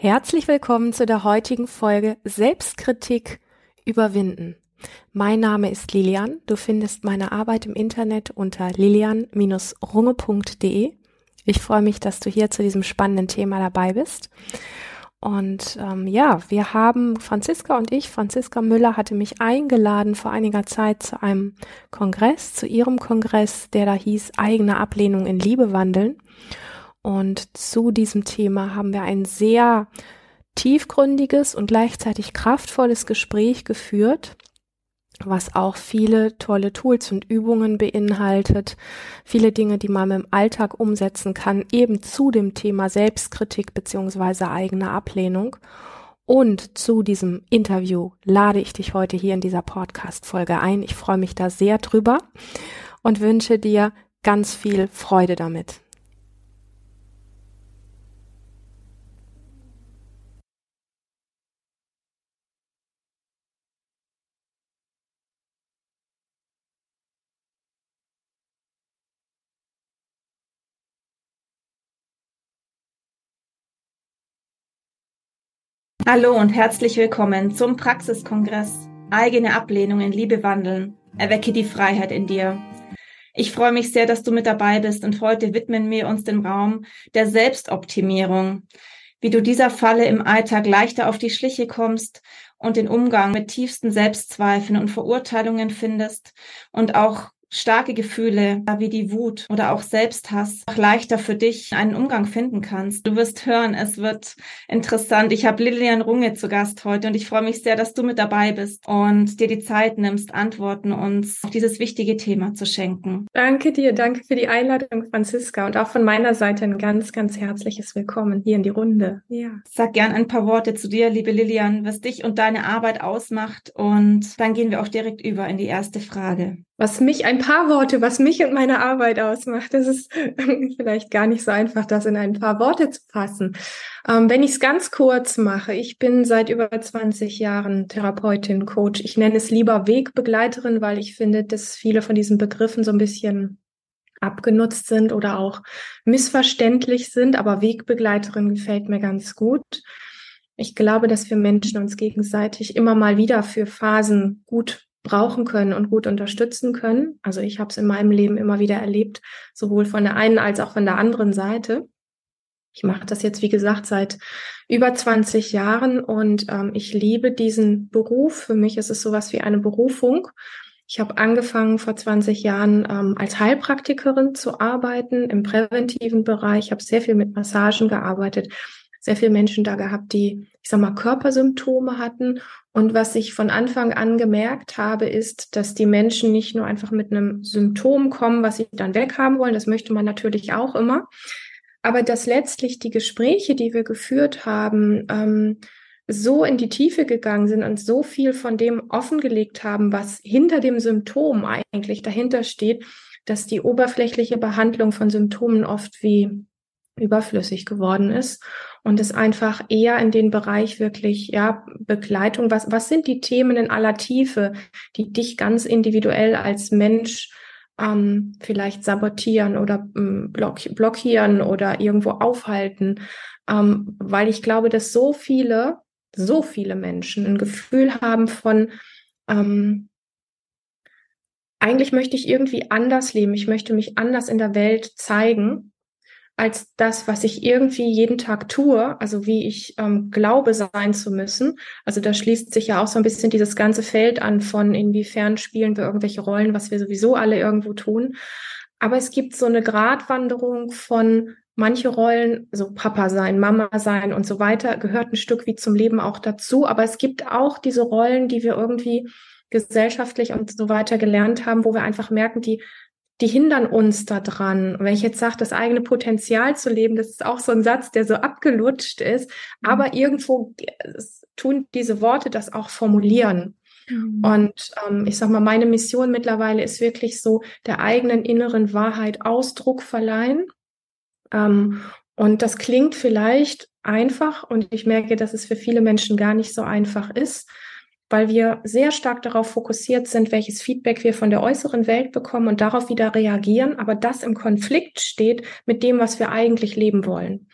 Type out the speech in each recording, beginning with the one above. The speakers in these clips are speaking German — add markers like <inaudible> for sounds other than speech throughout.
Herzlich willkommen zu der heutigen Folge Selbstkritik überwinden. Mein Name ist Lilian. Du findest meine Arbeit im Internet unter lilian-runge.de. Ich freue mich, dass du hier zu diesem spannenden Thema dabei bist. Und ähm, ja, wir haben, Franziska und ich, Franziska Müller hatte mich eingeladen vor einiger Zeit zu einem Kongress, zu ihrem Kongress, der da hieß eigene Ablehnung in Liebe wandeln. Und zu diesem Thema haben wir ein sehr tiefgründiges und gleichzeitig kraftvolles Gespräch geführt, was auch viele tolle Tools und Übungen beinhaltet, viele Dinge, die man im Alltag umsetzen kann, eben zu dem Thema Selbstkritik beziehungsweise eigene Ablehnung. Und zu diesem Interview lade ich dich heute hier in dieser Podcast-Folge ein. Ich freue mich da sehr drüber und wünsche dir ganz viel Freude damit. Hallo und herzlich willkommen zum Praxiskongress Eigene Ablehnung in Liebe wandeln. Erwecke die Freiheit in dir. Ich freue mich sehr, dass du mit dabei bist und heute widmen wir uns dem Raum der Selbstoptimierung, wie du dieser Falle im Alltag leichter auf die Schliche kommst und den Umgang mit tiefsten Selbstzweifeln und Verurteilungen findest und auch starke Gefühle wie die Wut oder auch Selbsthass leichter für dich einen Umgang finden kannst. Du wirst hören, es wird interessant. Ich habe Lilian Runge zu Gast heute und ich freue mich sehr, dass du mit dabei bist und dir die Zeit nimmst, Antworten uns auf dieses wichtige Thema zu schenken. Danke dir, danke für die Einladung, Franziska und auch von meiner Seite ein ganz, ganz herzliches Willkommen hier in die Runde. Ja. Sag gern ein paar Worte zu dir, liebe Lilian, was dich und deine Arbeit ausmacht und dann gehen wir auch direkt über in die erste Frage was mich, ein paar Worte, was mich und meine Arbeit ausmacht. Das ist <laughs> vielleicht gar nicht so einfach, das in ein paar Worte zu fassen. Ähm, wenn ich es ganz kurz mache, ich bin seit über 20 Jahren Therapeutin, Coach. Ich nenne es lieber Wegbegleiterin, weil ich finde, dass viele von diesen Begriffen so ein bisschen abgenutzt sind oder auch missverständlich sind. Aber Wegbegleiterin gefällt mir ganz gut. Ich glaube, dass wir Menschen uns gegenseitig immer mal wieder für Phasen gut brauchen können und gut unterstützen können. Also ich habe es in meinem Leben immer wieder erlebt, sowohl von der einen als auch von der anderen Seite. Ich mache das jetzt, wie gesagt, seit über 20 Jahren und ähm, ich liebe diesen Beruf. Für mich ist es sowas wie eine Berufung. Ich habe angefangen vor 20 Jahren ähm, als Heilpraktikerin zu arbeiten im präventiven Bereich. Ich habe sehr viel mit Massagen gearbeitet, sehr viele Menschen da gehabt, die, ich sag mal, Körpersymptome hatten. Und was ich von Anfang an gemerkt habe, ist, dass die Menschen nicht nur einfach mit einem Symptom kommen, was sie dann weghaben wollen. Das möchte man natürlich auch immer. Aber dass letztlich die Gespräche, die wir geführt haben, ähm, so in die Tiefe gegangen sind und so viel von dem offengelegt haben, was hinter dem Symptom eigentlich dahinter steht, dass die oberflächliche Behandlung von Symptomen oft wie überflüssig geworden ist und es einfach eher in den Bereich wirklich, ja, Begleitung, was, was sind die Themen in aller Tiefe, die dich ganz individuell als Mensch ähm, vielleicht sabotieren oder ähm, blockieren oder irgendwo aufhalten, ähm, weil ich glaube, dass so viele, so viele Menschen ein Gefühl haben von, ähm, eigentlich möchte ich irgendwie anders leben, ich möchte mich anders in der Welt zeigen als das, was ich irgendwie jeden Tag tue, also wie ich ähm, glaube sein zu müssen. Also da schließt sich ja auch so ein bisschen dieses ganze Feld an von inwiefern spielen wir irgendwelche Rollen, was wir sowieso alle irgendwo tun. Aber es gibt so eine Gratwanderung von manche Rollen, so Papa sein, Mama sein und so weiter, gehört ein Stück wie zum Leben auch dazu. Aber es gibt auch diese Rollen, die wir irgendwie gesellschaftlich und so weiter gelernt haben, wo wir einfach merken, die die hindern uns daran. Wenn ich jetzt sage, das eigene Potenzial zu leben, das ist auch so ein Satz, der so abgelutscht ist, mhm. aber irgendwo tun diese Worte das auch formulieren. Mhm. Und ähm, ich sag mal, meine Mission mittlerweile ist wirklich so, der eigenen inneren Wahrheit Ausdruck verleihen. Ähm, und das klingt vielleicht einfach und ich merke, dass es für viele Menschen gar nicht so einfach ist. Weil wir sehr stark darauf fokussiert sind, welches Feedback wir von der äußeren Welt bekommen und darauf wieder reagieren, aber das im Konflikt steht mit dem, was wir eigentlich leben wollen.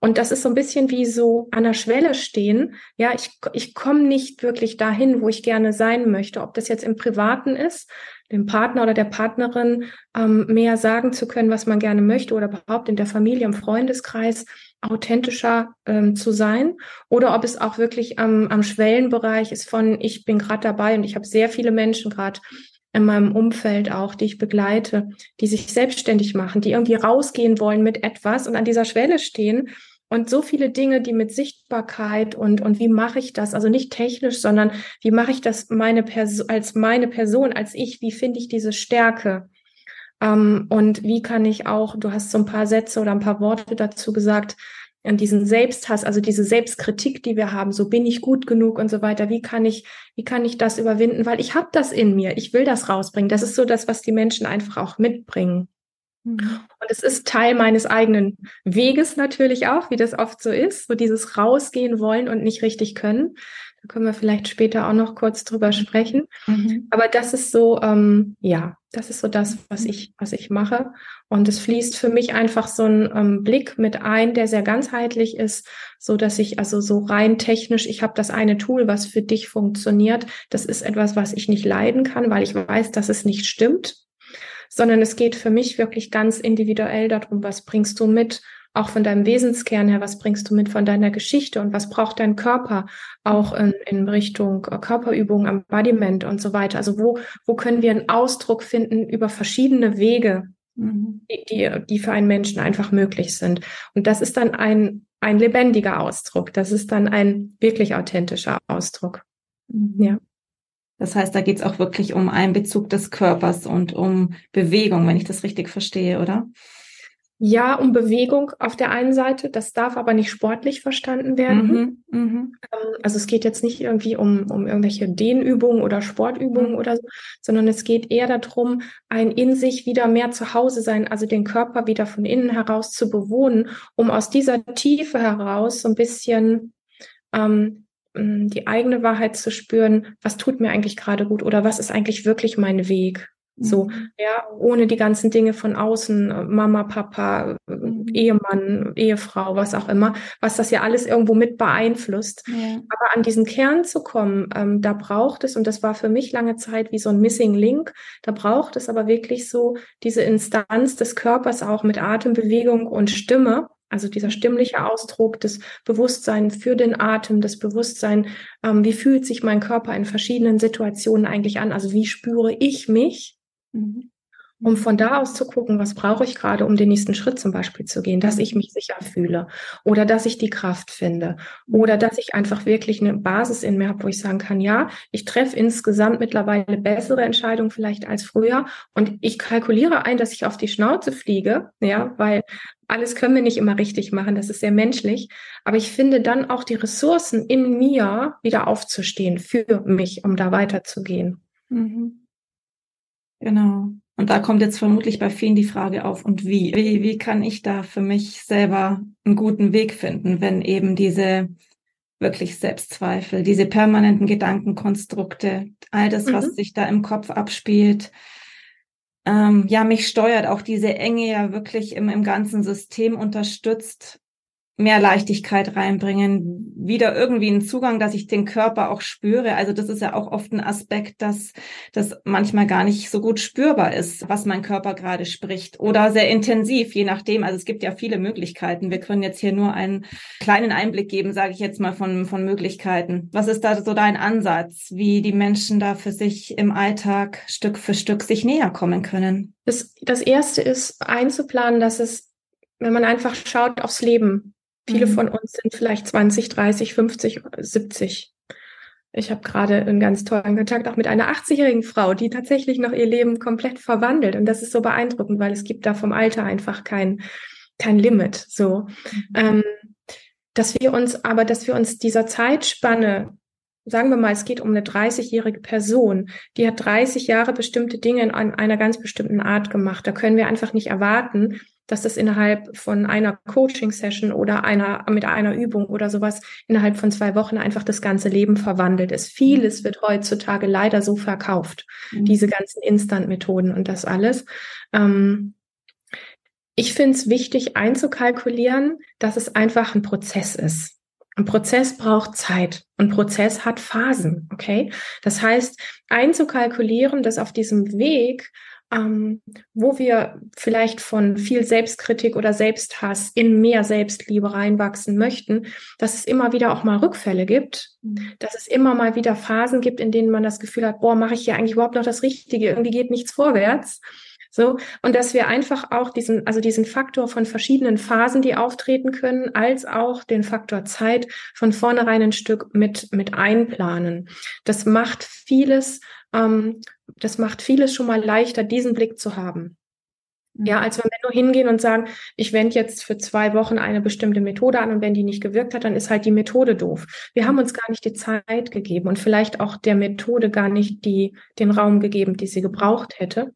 Und das ist so ein bisschen wie so an der Schwelle stehen. Ja, ich, ich komme nicht wirklich dahin, wo ich gerne sein möchte, ob das jetzt im Privaten ist, dem Partner oder der Partnerin ähm, mehr sagen zu können, was man gerne möchte oder überhaupt in der Familie, im Freundeskreis authentischer ähm, zu sein oder ob es auch wirklich am, am Schwellenbereich ist von ich bin gerade dabei und ich habe sehr viele Menschen gerade in meinem Umfeld auch, die ich begleite, die sich selbstständig machen, die irgendwie rausgehen wollen mit etwas und an dieser Schwelle stehen und so viele Dinge, die mit Sichtbarkeit und, und wie mache ich das, also nicht technisch, sondern wie mache ich das meine Person, als meine Person, als ich, wie finde ich diese Stärke? Ähm, und wie kann ich auch, du hast so ein paar Sätze oder ein paar Worte dazu gesagt, an diesen Selbsthass, also diese Selbstkritik, die wir haben, so bin ich gut genug und so weiter. Wie kann ich, wie kann ich das überwinden? Weil ich habe das in mir. Ich will das rausbringen. Das ist so das, was die Menschen einfach auch mitbringen. Mhm. Und es ist Teil meines eigenen Weges natürlich auch, wie das oft so ist, so dieses rausgehen wollen und nicht richtig können. Da können wir vielleicht später auch noch kurz drüber sprechen. Mhm. Aber das ist so, ähm, ja, das ist so das, was ich, was ich mache. Und es fließt für mich einfach so ein ähm, Blick mit ein, der sehr ganzheitlich ist, so dass ich also so rein technisch, ich habe das eine Tool, was für dich funktioniert. Das ist etwas, was ich nicht leiden kann, weil ich weiß, dass es nicht stimmt sondern es geht für mich wirklich ganz individuell darum, was bringst du mit auch von deinem Wesenskern her, was bringst du mit von deiner Geschichte und was braucht dein Körper auch in, in Richtung äh, Körperübung, Embodiment und so weiter. Also wo, wo können wir einen Ausdruck finden über verschiedene Wege, mhm. die, die, die für einen Menschen einfach möglich sind. Und das ist dann ein, ein lebendiger Ausdruck. Das ist dann ein wirklich authentischer Ausdruck. Mhm. Ja. Das heißt, da geht es auch wirklich um Einbezug des Körpers und um Bewegung, wenn ich das richtig verstehe, oder? Ja, um Bewegung auf der einen Seite, das darf aber nicht sportlich verstanden werden. Mhm, mh. Ähm, also es geht jetzt nicht irgendwie um, um irgendwelche Dehnübungen oder Sportübungen mhm. oder so, sondern es geht eher darum, ein in sich wieder mehr zu Hause sein, also den Körper wieder von innen heraus zu bewohnen, um aus dieser Tiefe heraus so ein bisschen ähm, die eigene Wahrheit zu spüren, was tut mir eigentlich gerade gut oder was ist eigentlich wirklich mein Weg. So, mhm. ja, ohne die ganzen Dinge von außen, äh, Mama, Papa, mhm. Ehemann, Ehefrau, was auch immer, was das ja alles irgendwo mit beeinflusst. Ja. Aber an diesen Kern zu kommen, ähm, da braucht es, und das war für mich lange Zeit wie so ein Missing Link, da braucht es aber wirklich so diese Instanz des Körpers auch mit Atembewegung und Stimme. Also dieser stimmliche Ausdruck, das Bewusstsein für den Atem, das Bewusstsein, ähm, wie fühlt sich mein Körper in verschiedenen Situationen eigentlich an? Also wie spüre ich mich? Mhm. Um von da aus zu gucken, was brauche ich gerade, um den nächsten Schritt zum Beispiel zu gehen, dass ich mich sicher fühle oder dass ich die Kraft finde oder dass ich einfach wirklich eine Basis in mir habe, wo ich sagen kann, ja, ich treffe insgesamt mittlerweile bessere Entscheidungen vielleicht als früher und ich kalkuliere ein, dass ich auf die Schnauze fliege, ja, weil alles können wir nicht immer richtig machen, das ist sehr menschlich, aber ich finde dann auch die Ressourcen in mir wieder aufzustehen für mich, um da weiterzugehen. Mhm. Genau. Und da kommt jetzt vermutlich bei vielen die Frage auf, und wie? Wie, wie kann ich da für mich selber einen guten Weg finden, wenn eben diese wirklich Selbstzweifel, diese permanenten Gedankenkonstrukte, all das, was mhm. sich da im Kopf abspielt, ähm, ja, mich steuert, auch diese Enge ja wirklich im, im ganzen System unterstützt, mehr Leichtigkeit reinbringen, wieder irgendwie einen Zugang, dass ich den Körper auch spüre. Also das ist ja auch oft ein Aspekt, dass das manchmal gar nicht so gut spürbar ist, was mein Körper gerade spricht oder sehr intensiv, je nachdem. Also es gibt ja viele Möglichkeiten. Wir können jetzt hier nur einen kleinen Einblick geben, sage ich jetzt mal von, von Möglichkeiten. Was ist da so dein Ansatz, wie die Menschen da für sich im Alltag Stück für Stück sich näher kommen können? Das, das erste ist einzuplanen, dass es wenn man einfach schaut aufs Leben, Viele mhm. von uns sind vielleicht 20, 30, 50, 70. Ich habe gerade einen ganz tollen Kontakt auch mit einer 80-jährigen Frau, die tatsächlich noch ihr Leben komplett verwandelt. Und das ist so beeindruckend, weil es gibt da vom Alter einfach kein, kein Limit. So, mhm. ähm, dass wir uns aber, dass wir uns dieser Zeitspanne sagen wir mal, es geht um eine 30-jährige Person, die hat 30 Jahre bestimmte Dinge in einer ganz bestimmten Art gemacht. Da können wir einfach nicht erwarten, dass es innerhalb von einer Coaching-Session oder einer mit einer Übung oder sowas innerhalb von zwei Wochen einfach das ganze Leben verwandelt ist. Vieles wird heutzutage leider so verkauft, mhm. diese ganzen Instant-Methoden und das alles. Ähm, ich finde es wichtig einzukalkulieren, dass es einfach ein Prozess ist. Ein Prozess braucht Zeit. Ein Prozess hat Phasen, okay? Das heißt, einzukalkulieren, dass auf diesem Weg ähm, wo wir vielleicht von viel Selbstkritik oder Selbsthass in mehr Selbstliebe reinwachsen möchten, dass es immer wieder auch mal Rückfälle gibt, mhm. dass es immer mal wieder Phasen gibt, in denen man das Gefühl hat, boah, mache ich hier eigentlich überhaupt noch das Richtige? Irgendwie geht nichts vorwärts. So, und dass wir einfach auch diesen, also diesen Faktor von verschiedenen Phasen, die auftreten können, als auch den Faktor Zeit von vornherein ein Stück mit, mit einplanen. Das macht vieles, ähm, das macht vieles schon mal leichter, diesen Blick zu haben. Ja, mhm. als wenn wir nur hingehen und sagen, ich wende jetzt für zwei Wochen eine bestimmte Methode an und wenn die nicht gewirkt hat, dann ist halt die Methode doof. Wir haben uns gar nicht die Zeit gegeben und vielleicht auch der Methode gar nicht die, den Raum gegeben, die sie gebraucht hätte.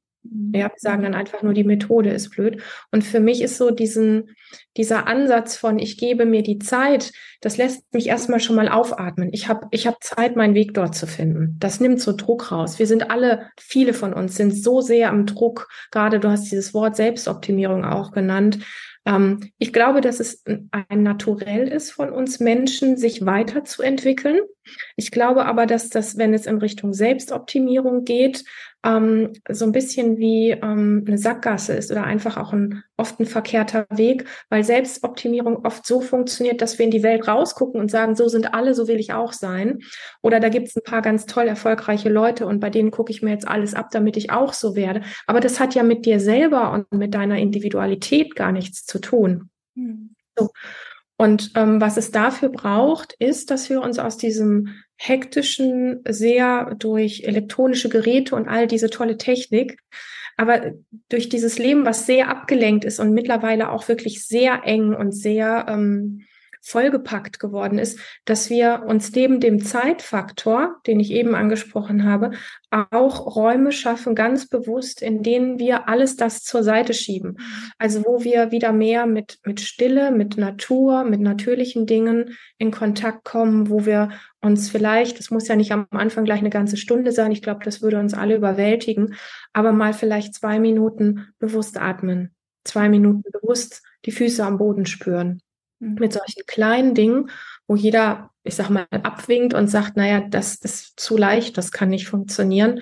Ja, wir sagen dann einfach nur, die Methode ist blöd. Und für mich ist so diesen, dieser Ansatz von, ich gebe mir die Zeit, das lässt mich erstmal schon mal aufatmen. Ich habe ich hab Zeit, meinen Weg dort zu finden. Das nimmt so Druck raus. Wir sind alle, viele von uns sind so sehr am Druck. Gerade du hast dieses Wort Selbstoptimierung auch genannt. Ähm, ich glaube, dass es ein Naturell ist von uns Menschen, sich weiterzuentwickeln. Ich glaube aber, dass das, wenn es in Richtung Selbstoptimierung geht, ähm, so ein bisschen wie ähm, eine Sackgasse ist oder einfach auch ein oft ein verkehrter Weg, weil Selbstoptimierung oft so funktioniert, dass wir in die Welt rausgucken und sagen, so sind alle, so will ich auch sein. Oder da gibt es ein paar ganz toll erfolgreiche Leute und bei denen gucke ich mir jetzt alles ab, damit ich auch so werde. Aber das hat ja mit dir selber und mit deiner Individualität gar nichts zu tun. Mhm. So. Und ähm, was es dafür braucht, ist, dass wir uns aus diesem hektischen, sehr durch elektronische Geräte und all diese tolle Technik, aber durch dieses Leben, was sehr abgelenkt ist und mittlerweile auch wirklich sehr eng und sehr ähm, vollgepackt geworden ist, dass wir uns neben dem Zeitfaktor, den ich eben angesprochen habe, auch Räume schaffen, ganz bewusst, in denen wir alles das zur Seite schieben. Also wo wir wieder mehr mit, mit Stille, mit Natur, mit natürlichen Dingen in Kontakt kommen, wo wir uns vielleicht, das muss ja nicht am Anfang gleich eine ganze Stunde sein, ich glaube, das würde uns alle überwältigen, aber mal vielleicht zwei Minuten bewusst atmen, zwei Minuten bewusst die Füße am Boden spüren. Mit solchen kleinen Dingen, wo jeder, ich sag mal, abwinkt und sagt, naja, das ist zu leicht, das kann nicht funktionieren.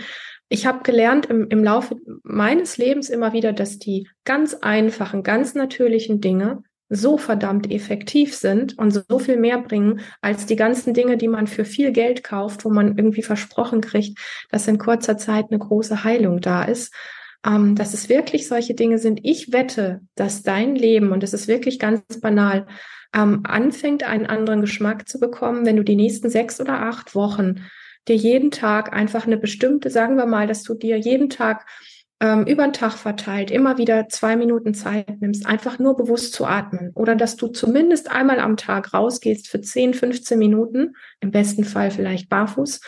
Ich habe gelernt im, im Laufe meines Lebens immer wieder, dass die ganz einfachen, ganz natürlichen Dinge so verdammt effektiv sind und so viel mehr bringen als die ganzen Dinge, die man für viel Geld kauft, wo man irgendwie versprochen kriegt, dass in kurzer Zeit eine große Heilung da ist. Ähm, dass es wirklich solche Dinge sind. Ich wette, dass dein Leben, und es ist wirklich ganz banal, ähm, anfängt, einen anderen Geschmack zu bekommen, wenn du die nächsten sechs oder acht Wochen dir jeden Tag einfach eine bestimmte, sagen wir mal, dass du dir jeden Tag ähm, über den Tag verteilt immer wieder zwei Minuten Zeit nimmst, einfach nur bewusst zu atmen oder dass du zumindest einmal am Tag rausgehst für 10, 15 Minuten, im besten Fall vielleicht barfuß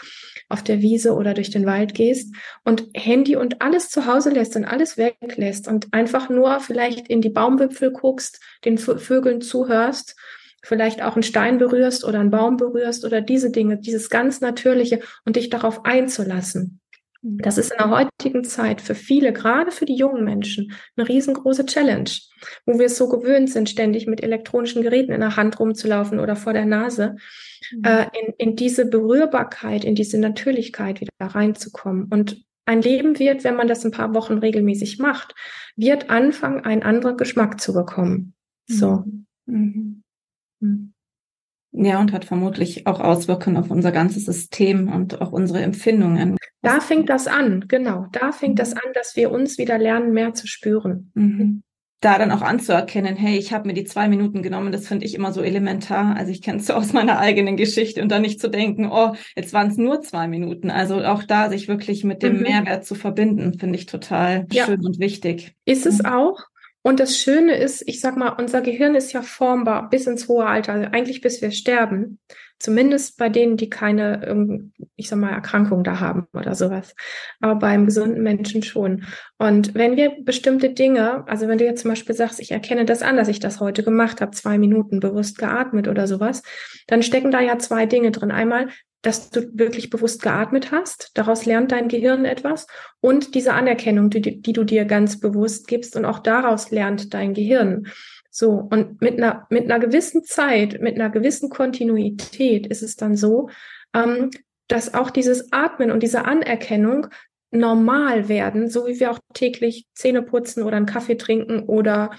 auf der Wiese oder durch den Wald gehst und Handy und alles zu Hause lässt und alles weglässt und einfach nur vielleicht in die Baumwipfel guckst, den Vögeln zuhörst, vielleicht auch einen Stein berührst oder einen Baum berührst oder diese Dinge, dieses ganz Natürliche und dich darauf einzulassen. Das ist in der heutigen Zeit für viele, gerade für die jungen Menschen, eine riesengroße Challenge, wo wir es so gewöhnt sind, ständig mit elektronischen Geräten in der Hand rumzulaufen oder vor der Nase, mhm. äh, in, in diese Berührbarkeit, in diese Natürlichkeit wieder reinzukommen. Und ein Leben wird, wenn man das ein paar Wochen regelmäßig macht, wird anfangen, einen anderen Geschmack zu bekommen. So. Mhm. Mhm. Ja, und hat vermutlich auch Auswirkungen auf unser ganzes System und auch unsere Empfindungen. Da fängt das an, genau. Da fängt das an, dass wir uns wieder lernen, mehr zu spüren. Mhm. Da dann auch anzuerkennen, hey, ich habe mir die zwei Minuten genommen, das finde ich immer so elementar. Also ich kenne es so aus meiner eigenen Geschichte und dann nicht zu denken, oh, jetzt waren es nur zwei Minuten. Also auch da sich wirklich mit dem mhm. Mehrwert zu verbinden, finde ich total ja. schön und wichtig. Ist es mhm. auch. Und das Schöne ist, ich sag mal, unser Gehirn ist ja formbar bis ins hohe Alter, also eigentlich bis wir sterben. Zumindest bei denen, die keine, ich sag mal, Erkrankung da haben oder sowas. Aber beim gesunden Menschen schon. Und wenn wir bestimmte Dinge, also wenn du jetzt zum Beispiel sagst, ich erkenne das an, dass ich das heute gemacht habe, zwei Minuten bewusst geatmet oder sowas, dann stecken da ja zwei Dinge drin. Einmal, dass du wirklich bewusst geatmet hast. Daraus lernt dein Gehirn etwas. Und diese Anerkennung, die, die du dir ganz bewusst gibst. Und auch daraus lernt dein Gehirn. So, und mit einer, mit einer gewissen Zeit, mit einer gewissen Kontinuität ist es dann so, ähm, dass auch dieses Atmen und diese Anerkennung normal werden, so wie wir auch täglich Zähne putzen oder einen Kaffee trinken oder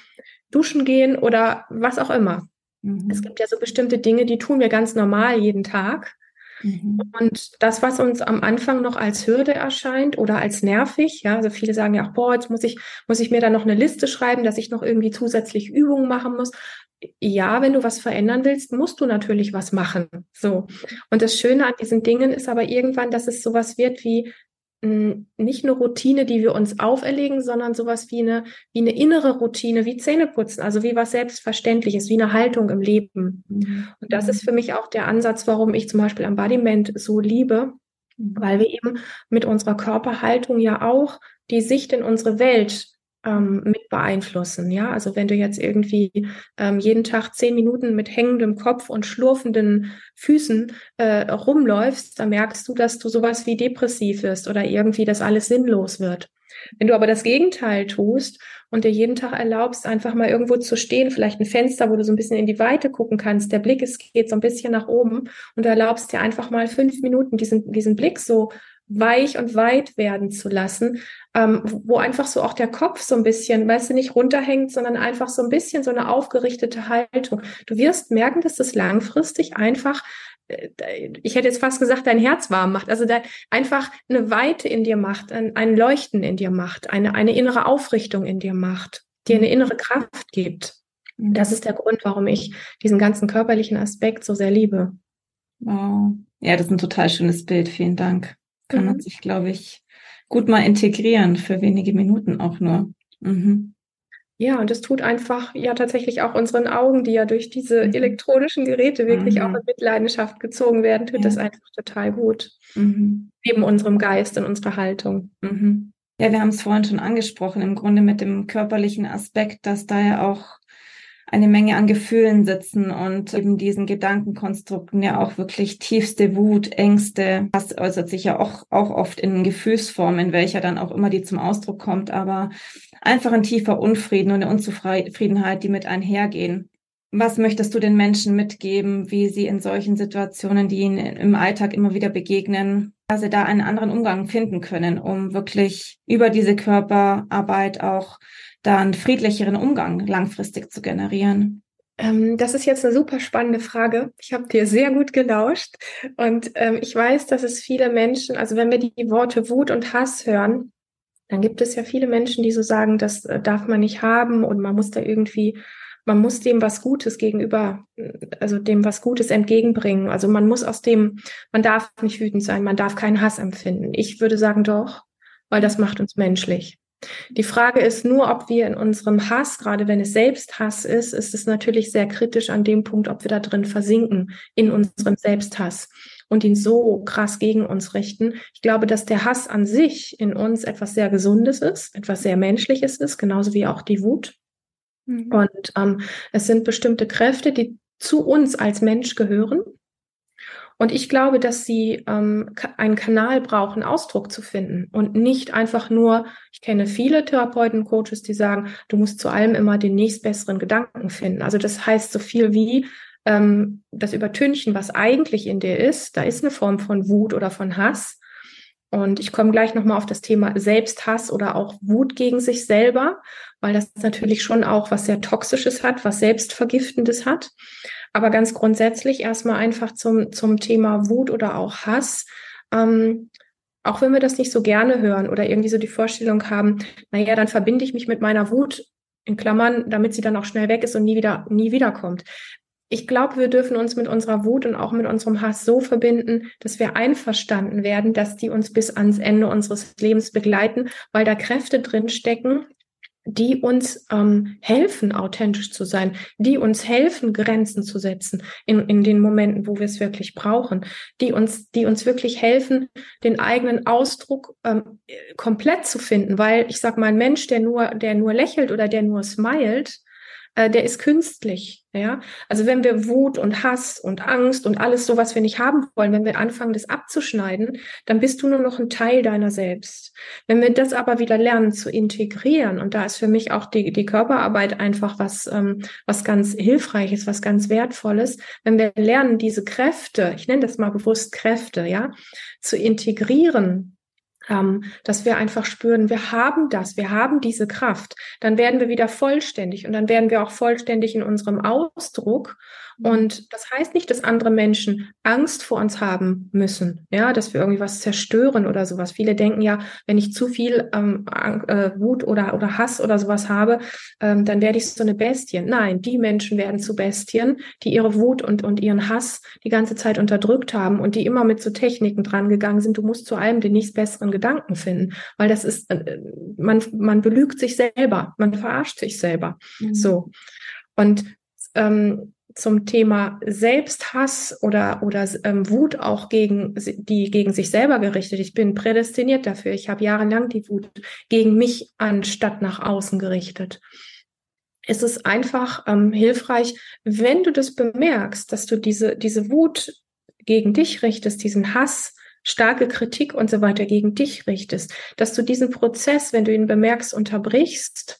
duschen gehen oder was auch immer. Mhm. Es gibt ja so bestimmte Dinge, die tun wir ganz normal jeden Tag. Mhm. Und das, was uns am Anfang noch als Hürde erscheint oder als nervig, ja, also viele sagen ja auch, boah, jetzt muss ich, muss ich mir da noch eine Liste schreiben, dass ich noch irgendwie zusätzlich Übungen machen muss. Ja, wenn du was verändern willst, musst du natürlich was machen. So. Und das Schöne an diesen Dingen ist aber irgendwann, dass es sowas wird wie nicht eine Routine, die wir uns auferlegen, sondern sowas wie eine, wie eine innere Routine, wie Zähneputzen, also wie was Selbstverständliches, wie eine Haltung im Leben. Mhm. Und das ist für mich auch der Ansatz, warum ich zum Beispiel Embodiment so liebe, mhm. weil wir eben mit unserer Körperhaltung ja auch die Sicht in unsere Welt ähm, mit beeinflussen. Ja, also wenn du jetzt irgendwie ähm, jeden Tag zehn Minuten mit hängendem Kopf und schlurfenden Füßen äh, rumläufst, dann merkst du, dass du sowas wie depressiv wirst oder irgendwie, dass alles sinnlos wird. Wenn du aber das Gegenteil tust und dir jeden Tag erlaubst, einfach mal irgendwo zu stehen, vielleicht ein Fenster, wo du so ein bisschen in die Weite gucken kannst, der Blick ist, geht so ein bisschen nach oben und du erlaubst dir einfach mal fünf Minuten diesen, diesen Blick so weich und weit werden zu lassen, ähm, wo einfach so auch der Kopf so ein bisschen, weißt du, nicht runterhängt, sondern einfach so ein bisschen so eine aufgerichtete Haltung. Du wirst merken, dass das langfristig einfach äh, ich hätte jetzt fast gesagt, dein Herz warm macht, also da einfach eine Weite in dir macht, ein, ein Leuchten in dir macht, eine, eine innere Aufrichtung in dir macht, dir eine innere Kraft gibt. Mhm. Das ist der Grund, warum ich diesen ganzen körperlichen Aspekt so sehr liebe. Wow. Ja, das ist ein total schönes Bild. Vielen Dank kann mhm. man sich, glaube ich, gut mal integrieren für wenige Minuten auch nur. Mhm. Ja, und es tut einfach ja tatsächlich auch unseren Augen, die ja durch diese mhm. elektronischen Geräte wirklich mhm. auch in Mitleidenschaft gezogen werden, tut ja. das einfach total gut. Mhm. Neben unserem Geist und unserer Haltung. Mhm. Ja, wir haben es vorhin schon angesprochen, im Grunde mit dem körperlichen Aspekt, dass da ja auch eine Menge an Gefühlen sitzen und eben diesen Gedankenkonstrukten ja auch wirklich tiefste Wut, Ängste, das äußert sich ja auch, auch oft in Gefühlsform, in welcher dann auch immer die zum Ausdruck kommt, aber einfach ein tiefer Unfrieden und eine Unzufriedenheit, die mit einhergehen. Was möchtest du den Menschen mitgeben, wie sie in solchen Situationen, die ihnen im Alltag immer wieder begegnen, dass sie da einen anderen Umgang finden können, um wirklich über diese Körperarbeit auch da einen friedlicheren Umgang langfristig zu generieren? Ähm, das ist jetzt eine super spannende Frage. Ich habe dir sehr gut gelauscht und ähm, ich weiß, dass es viele Menschen, also wenn wir die Worte Wut und Hass hören, dann gibt es ja viele Menschen, die so sagen, das äh, darf man nicht haben und man muss da irgendwie, man muss dem was Gutes gegenüber, also dem was Gutes entgegenbringen. Also man muss aus dem, man darf nicht wütend sein, man darf keinen Hass empfinden. Ich würde sagen doch, weil das macht uns menschlich. Die Frage ist nur, ob wir in unserem Hass, gerade wenn es Selbsthass ist, ist es natürlich sehr kritisch an dem Punkt, ob wir da drin versinken in unserem Selbsthass und ihn so krass gegen uns richten. Ich glaube, dass der Hass an sich in uns etwas sehr Gesundes ist, etwas sehr Menschliches ist, genauso wie auch die Wut. Mhm. Und ähm, es sind bestimmte Kräfte, die zu uns als Mensch gehören und ich glaube, dass sie ähm, einen Kanal brauchen, Ausdruck zu finden und nicht einfach nur, ich kenne viele Therapeuten, Coaches, die sagen, du musst zu allem immer den nächstbesseren Gedanken finden. Also das heißt so viel wie ähm, das Übertünchen, was eigentlich in dir ist, da ist eine Form von Wut oder von Hass. Und ich komme gleich nochmal auf das Thema Selbsthass oder auch Wut gegen sich selber, weil das natürlich schon auch was sehr Toxisches hat, was Selbstvergiftendes hat. Aber ganz grundsätzlich erstmal einfach zum, zum Thema Wut oder auch Hass. Ähm, auch wenn wir das nicht so gerne hören oder irgendwie so die Vorstellung haben, naja, dann verbinde ich mich mit meiner Wut in Klammern, damit sie dann auch schnell weg ist und nie wieder, nie wiederkommt. Ich glaube, wir dürfen uns mit unserer Wut und auch mit unserem Hass so verbinden, dass wir einverstanden werden, dass die uns bis ans Ende unseres Lebens begleiten, weil da Kräfte drin stecken, die uns ähm, helfen, authentisch zu sein, die uns helfen, Grenzen zu setzen in, in den Momenten, wo wir es wirklich brauchen, die uns, die uns wirklich helfen, den eigenen Ausdruck ähm, komplett zu finden. Weil ich sag mal, ein Mensch, der nur, der nur lächelt oder der nur smilet, äh, der ist künstlich. Ja, also wenn wir Wut und Hass und Angst und alles so, was wir nicht haben wollen, wenn wir anfangen, das abzuschneiden, dann bist du nur noch ein Teil deiner selbst. Wenn wir das aber wieder lernen zu integrieren, und da ist für mich auch die, die Körperarbeit einfach was, ähm, was ganz hilfreiches, was ganz wertvolles, wenn wir lernen, diese Kräfte, ich nenne das mal bewusst Kräfte, ja, zu integrieren, ähm, dass wir einfach spüren, wir haben das, wir haben diese Kraft, dann werden wir wieder vollständig und dann werden wir auch vollständig in unserem Ausdruck und das heißt nicht, dass andere Menschen Angst vor uns haben müssen, ja, dass wir irgendwie was zerstören oder sowas. Viele denken ja, wenn ich zu viel ähm, äh, Wut oder, oder Hass oder sowas habe, ähm, dann werde ich so eine Bestie. Nein, die Menschen werden zu Bestien, die ihre Wut und, und ihren Hass die ganze Zeit unterdrückt haben und die immer mit so Techniken dran gegangen sind. Du musst zu allem den nichts besseren Gedanken finden, weil das ist, äh, man, man belügt sich selber, man verarscht sich selber. Mhm. So. Und ähm, zum Thema Selbsthass oder, oder ähm, Wut auch gegen die gegen sich selber gerichtet. Ich bin prädestiniert dafür. Ich habe jahrelang die Wut gegen mich anstatt nach außen gerichtet. Es ist einfach ähm, hilfreich, wenn du das bemerkst, dass du diese, diese Wut gegen dich richtest, diesen Hass, starke Kritik und so weiter gegen dich richtest, dass du diesen Prozess, wenn du ihn bemerkst, unterbrichst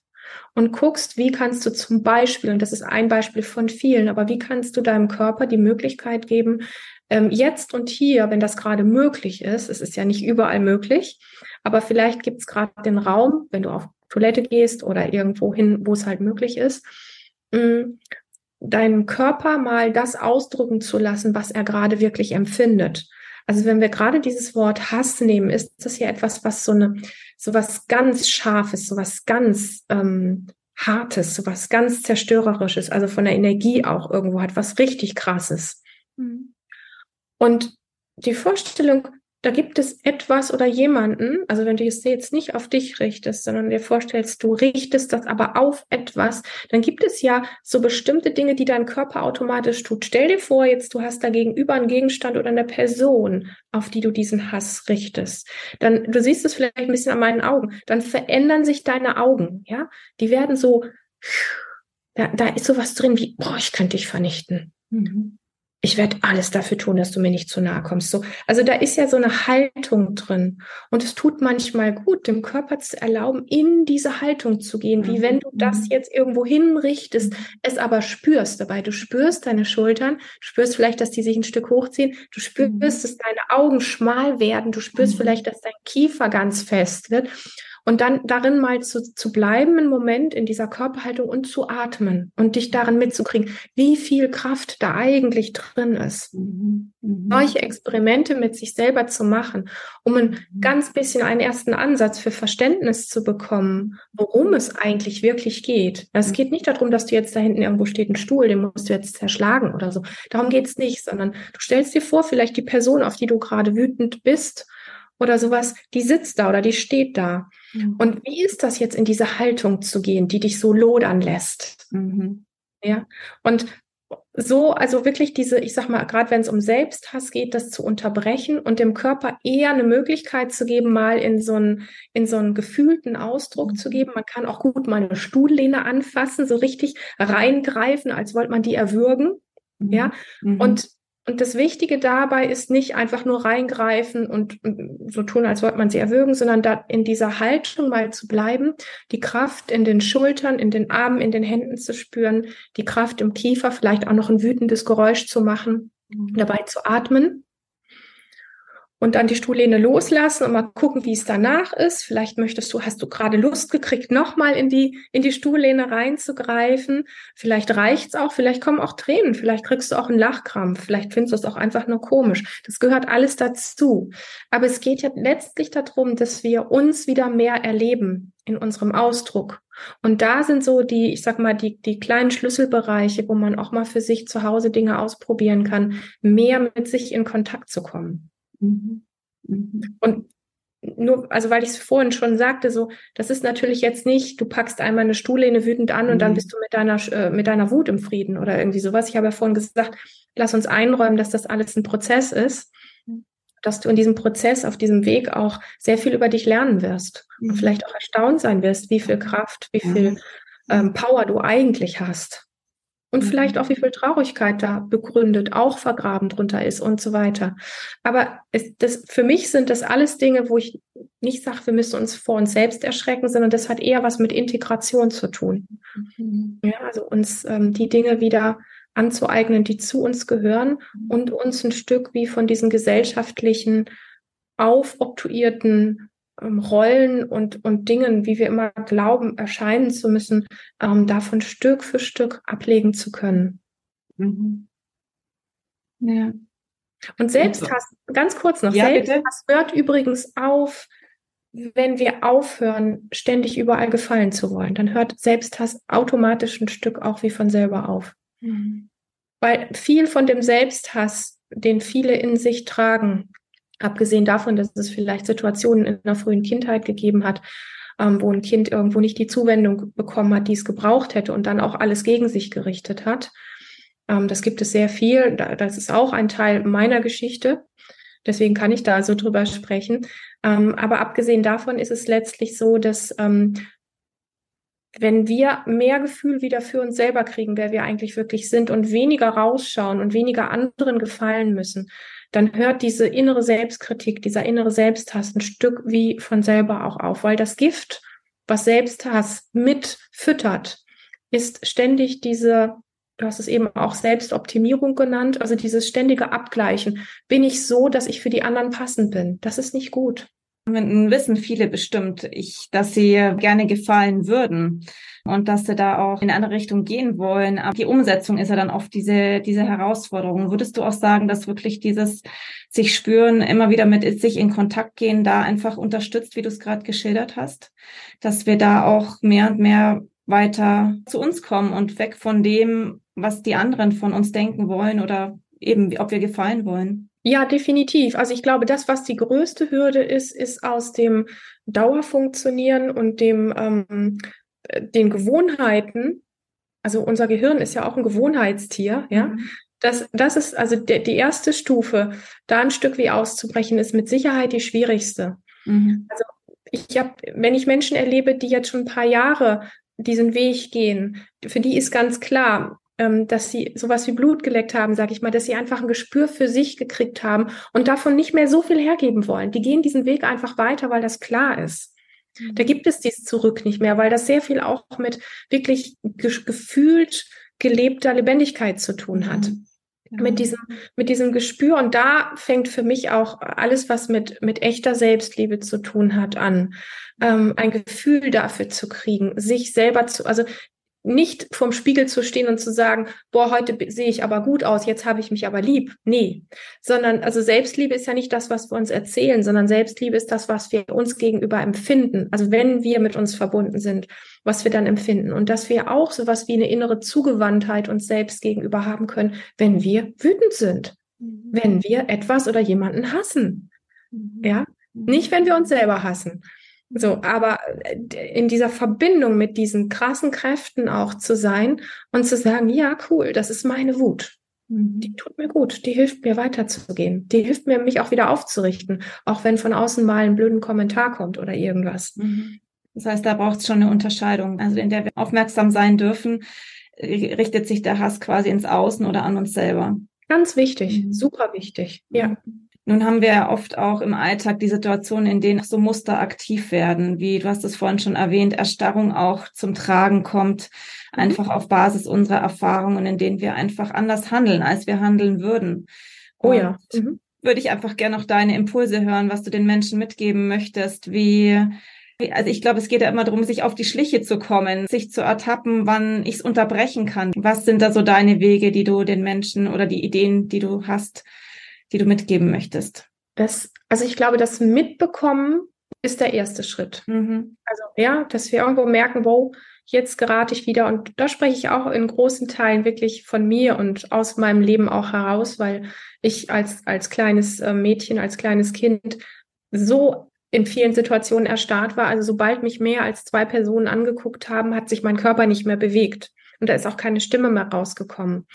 und guckst, wie kannst du zum Beispiel, und das ist ein Beispiel von vielen, aber wie kannst du deinem Körper die Möglichkeit geben, ähm, jetzt und hier, wenn das gerade möglich ist, es ist ja nicht überall möglich, aber vielleicht gibt es gerade den Raum, wenn du auf Toilette gehst oder irgendwo hin, wo es halt möglich ist, mm, deinem Körper mal das ausdrücken zu lassen, was er gerade wirklich empfindet. Also wenn wir gerade dieses Wort Hass nehmen, ist das ja etwas, was so eine, so was ganz Scharfes, so was ganz ähm, Hartes, so was ganz Zerstörerisches, also von der Energie auch irgendwo hat, was richtig krasses. Mhm. Und die Vorstellung, da gibt es etwas oder jemanden, also wenn du es jetzt nicht auf dich richtest, sondern dir vorstellst, du richtest das aber auf etwas, dann gibt es ja so bestimmte Dinge, die dein Körper automatisch tut. Stell dir vor, jetzt du hast da gegenüber einen Gegenstand oder eine Person, auf die du diesen Hass richtest. Dann, du siehst es vielleicht ein bisschen an meinen Augen, dann verändern sich deine Augen, ja? Die werden so, da, da ist sowas drin wie, boah, ich könnte dich vernichten. Mhm ich werde alles dafür tun, dass du mir nicht zu nahe kommst. So, also da ist ja so eine Haltung drin. Und es tut manchmal gut, dem Körper zu erlauben, in diese Haltung zu gehen, wie wenn du das mhm. jetzt irgendwo hinrichtest, es aber spürst dabei. Du spürst deine Schultern, spürst vielleicht, dass die sich ein Stück hochziehen, du spürst, mhm. dass deine Augen schmal werden, du spürst mhm. vielleicht, dass dein Kiefer ganz fest wird. Und dann darin mal zu, zu bleiben, einen Moment in dieser Körperhaltung und zu atmen und dich darin mitzukriegen, wie viel Kraft da eigentlich drin ist. Mhm. Solche Experimente mit sich selber zu machen, um ein mhm. ganz bisschen einen ersten Ansatz für Verständnis zu bekommen, worum es eigentlich wirklich geht. Es mhm. geht nicht darum, dass du jetzt da hinten irgendwo steht ein Stuhl, den musst du jetzt zerschlagen oder so. Darum geht's nicht, sondern du stellst dir vor, vielleicht die Person, auf die du gerade wütend bist, oder sowas, die sitzt da oder die steht da. Mhm. Und wie ist das jetzt in diese Haltung zu gehen, die dich so lodern lässt? Mhm. Ja. Und so, also wirklich diese, ich sag mal, gerade wenn es um Selbsthass geht, das zu unterbrechen und dem Körper eher eine Möglichkeit zu geben, mal in so einen, in so einen gefühlten Ausdruck zu geben. Man kann auch gut mal eine Stuhllehne anfassen, so richtig reingreifen, als wollte man die erwürgen. Mhm. Ja. Mhm. Und und das Wichtige dabei ist nicht einfach nur reingreifen und so tun, als wollte man sie erwürgen, sondern da in dieser Haltung mal zu bleiben, die Kraft in den Schultern, in den Armen, in den Händen zu spüren, die Kraft im Kiefer, vielleicht auch noch ein wütendes Geräusch zu machen, mhm. dabei zu atmen und dann die Stuhllehne loslassen und mal gucken, wie es danach ist. Vielleicht möchtest du, hast du gerade Lust gekriegt, nochmal in die, in die Stuhllehne reinzugreifen. Vielleicht reicht's auch, vielleicht kommen auch Tränen, vielleicht kriegst du auch einen Lachkrampf, vielleicht findest du es auch einfach nur komisch. Das gehört alles dazu. Aber es geht ja letztlich darum, dass wir uns wieder mehr erleben in unserem Ausdruck. Und da sind so die, ich sag mal, die, die kleinen Schlüsselbereiche, wo man auch mal für sich zu Hause Dinge ausprobieren kann, mehr mit sich in Kontakt zu kommen. Mhm. Mhm. Und nur, also weil ich es vorhin schon sagte, so, das ist natürlich jetzt nicht, du packst einmal eine Stuhllehne wütend an und mhm. dann bist du mit deiner, äh, mit deiner Wut im Frieden oder irgendwie sowas. Ich habe ja vorhin gesagt, lass uns einräumen, dass das alles ein Prozess ist, dass du in diesem Prozess, auf diesem Weg auch sehr viel über dich lernen wirst mhm. und vielleicht auch erstaunt sein wirst, wie viel Kraft, wie viel ähm, Power du eigentlich hast und mhm. vielleicht auch wie viel Traurigkeit da begründet, auch vergraben drunter ist und so weiter. Aber es, das, für mich sind das alles Dinge, wo ich nicht sage, wir müssen uns vor uns selbst erschrecken, sondern das hat eher was mit Integration zu tun. Mhm. Ja, also uns ähm, die Dinge wieder anzueignen, die zu uns gehören mhm. und uns ein Stück wie von diesen gesellschaftlichen aufoktuierten Rollen und, und Dingen, wie wir immer glauben, erscheinen zu müssen, ähm, davon Stück für Stück ablegen zu können. Mhm. Ja. Und Selbsthass, ganz kurz noch, ja, Selbsthass bitte? hört übrigens auf, wenn wir aufhören, ständig überall gefallen zu wollen. Dann hört Selbsthass automatisch ein Stück auch wie von selber auf. Mhm. Weil viel von dem Selbsthass, den viele in sich tragen, Abgesehen davon, dass es vielleicht Situationen in der frühen Kindheit gegeben hat, ähm, wo ein Kind irgendwo nicht die Zuwendung bekommen hat, die es gebraucht hätte und dann auch alles gegen sich gerichtet hat. Ähm, das gibt es sehr viel. Das ist auch ein Teil meiner Geschichte. Deswegen kann ich da so drüber sprechen. Ähm, aber abgesehen davon ist es letztlich so, dass ähm, wenn wir mehr Gefühl wieder für uns selber kriegen, wer wir eigentlich wirklich sind und weniger rausschauen und weniger anderen gefallen müssen, dann hört diese innere Selbstkritik, dieser innere Selbsthass ein Stück wie von selber auch auf, weil das Gift, was Selbsthass mitfüttert, ist ständig diese, du hast es eben auch Selbstoptimierung genannt, also dieses ständige Abgleichen. Bin ich so, dass ich für die anderen passend bin? Das ist nicht gut wissen viele bestimmt, ich, dass sie gerne gefallen würden und dass sie da auch in eine andere Richtung gehen wollen. Aber die Umsetzung ist ja dann oft diese, diese Herausforderung. Würdest du auch sagen, dass wirklich dieses sich spüren, immer wieder mit sich in Kontakt gehen, da einfach unterstützt, wie du es gerade geschildert hast? Dass wir da auch mehr und mehr weiter zu uns kommen und weg von dem, was die anderen von uns denken wollen oder eben, ob wir gefallen wollen. Ja, definitiv. Also ich glaube, das, was die größte Hürde ist, ist aus dem Dauerfunktionieren und dem ähm, äh, den Gewohnheiten. Also unser Gehirn ist ja auch ein Gewohnheitstier, ja. Mhm. Das, das ist also de, die erste Stufe, da ein Stück wie auszubrechen, ist mit Sicherheit die schwierigste. Mhm. Also ich habe, wenn ich Menschen erlebe, die jetzt schon ein paar Jahre diesen Weg gehen, für die ist ganz klar, dass sie sowas wie Blut geleckt haben, sage ich mal, dass sie einfach ein Gespür für sich gekriegt haben und davon nicht mehr so viel hergeben wollen. Die gehen diesen Weg einfach weiter, weil das klar ist. Da mhm. gibt es dies Zurück nicht mehr, weil das sehr viel auch mit wirklich ge gefühlt gelebter Lebendigkeit zu tun hat. Mhm. Mit genau. diesem, mit diesem Gespür. Und da fängt für mich auch alles, was mit, mit echter Selbstliebe zu tun hat, an. Ähm, ein Gefühl dafür zu kriegen, sich selber zu, also nicht vorm Spiegel zu stehen und zu sagen, boah, heute sehe ich aber gut aus, jetzt habe ich mich aber lieb. Nee, sondern also Selbstliebe ist ja nicht das, was wir uns erzählen, sondern Selbstliebe ist das, was wir uns gegenüber empfinden. Also wenn wir mit uns verbunden sind, was wir dann empfinden und dass wir auch sowas wie eine innere Zugewandtheit uns selbst gegenüber haben können, wenn wir wütend sind, mhm. wenn wir etwas oder jemanden hassen. Mhm. Ja, nicht wenn wir uns selber hassen. So, aber äh, in dieser Verbindung mit diesen krassen Kräften auch zu sein und zu sagen, ja, cool, das ist meine Wut. Mhm. Die tut mir gut, die hilft mir weiterzugehen. Die hilft mir, mich auch wieder aufzurichten, auch wenn von außen mal ein blöden Kommentar kommt oder irgendwas. Mhm. Das heißt, da braucht es schon eine Unterscheidung, also in der wir aufmerksam sein dürfen, richtet sich der Hass quasi ins Außen oder an uns selber. Ganz wichtig, mhm. super wichtig, ja. Nun haben wir ja oft auch im Alltag die Situation, in denen so Muster aktiv werden, wie du hast es vorhin schon erwähnt, Erstarrung auch zum Tragen kommt, mhm. einfach auf Basis unserer Erfahrungen, in denen wir einfach anders handeln, als wir handeln würden. Oh ja. Mhm. Würde ich einfach gerne noch deine Impulse hören, was du den Menschen mitgeben möchtest, wie also ich glaube, es geht ja immer darum, sich auf die Schliche zu kommen, sich zu ertappen, wann ich es unterbrechen kann. Was sind da so deine Wege, die du den Menschen oder die Ideen, die du hast, die du mitgeben möchtest? Das, also ich glaube, das Mitbekommen ist der erste Schritt. Mhm. Also ja, dass wir irgendwo merken, wo jetzt gerate ich wieder. Und da spreche ich auch in großen Teilen wirklich von mir und aus meinem Leben auch heraus, weil ich als, als kleines äh, Mädchen, als kleines Kind so in vielen Situationen erstarrt war. Also sobald mich mehr als zwei Personen angeguckt haben, hat sich mein Körper nicht mehr bewegt. Und da ist auch keine Stimme mehr rausgekommen.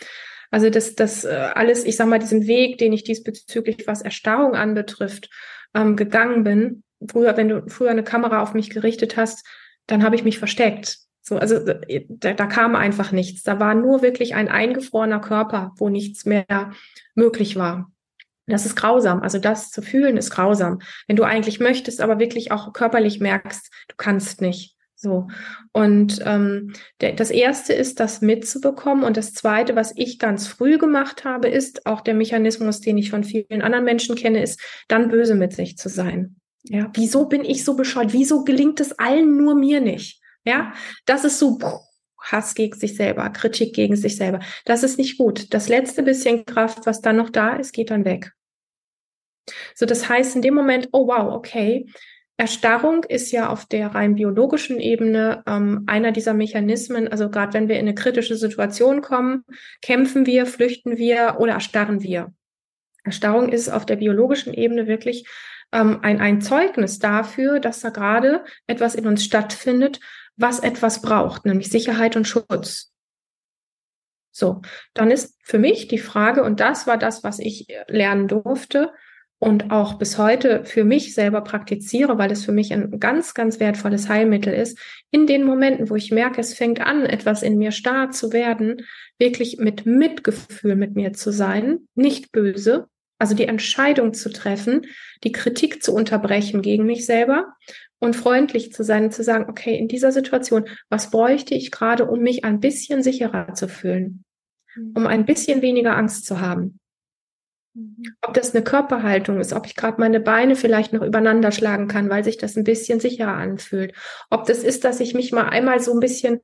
Also das, das äh, alles, ich sag mal, diesen Weg, den ich diesbezüglich, was Erstarrung anbetrifft, ähm, gegangen bin. Früher, wenn du früher eine Kamera auf mich gerichtet hast, dann habe ich mich versteckt. So, also äh, da, da kam einfach nichts. Da war nur wirklich ein eingefrorener Körper, wo nichts mehr möglich war. Das ist grausam. Also das zu fühlen ist grausam. Wenn du eigentlich möchtest, aber wirklich auch körperlich merkst, du kannst nicht. So. Und ähm, der, das erste ist, das mitzubekommen. Und das zweite, was ich ganz früh gemacht habe, ist auch der Mechanismus, den ich von vielen anderen Menschen kenne, ist, dann böse mit sich zu sein. Ja, wieso bin ich so bescheuert? Wieso gelingt es allen nur mir nicht? Ja, das ist so Hass gegen sich selber, Kritik gegen sich selber. Das ist nicht gut. Das letzte bisschen Kraft, was dann noch da ist, geht dann weg. So, das heißt in dem Moment, oh wow, okay, Erstarrung ist ja auf der rein biologischen Ebene ähm, einer dieser Mechanismen. Also gerade wenn wir in eine kritische Situation kommen, kämpfen wir, flüchten wir oder erstarren wir. Erstarrung ist auf der biologischen Ebene wirklich ähm, ein, ein Zeugnis dafür, dass da gerade etwas in uns stattfindet, was etwas braucht, nämlich Sicherheit und Schutz. So, dann ist für mich die Frage, und das war das, was ich lernen durfte, und auch bis heute für mich selber praktiziere, weil es für mich ein ganz, ganz wertvolles Heilmittel ist, in den Momenten, wo ich merke, es fängt an, etwas in mir starr zu werden, wirklich mit Mitgefühl mit mir zu sein, nicht böse, also die Entscheidung zu treffen, die Kritik zu unterbrechen gegen mich selber und freundlich zu sein und zu sagen, okay, in dieser Situation, was bräuchte ich gerade, um mich ein bisschen sicherer zu fühlen, um ein bisschen weniger Angst zu haben. Mhm. Ob das eine Körperhaltung ist, ob ich gerade meine Beine vielleicht noch übereinander schlagen kann, weil sich das ein bisschen sicherer anfühlt. Ob das ist, dass ich mich mal einmal so ein bisschen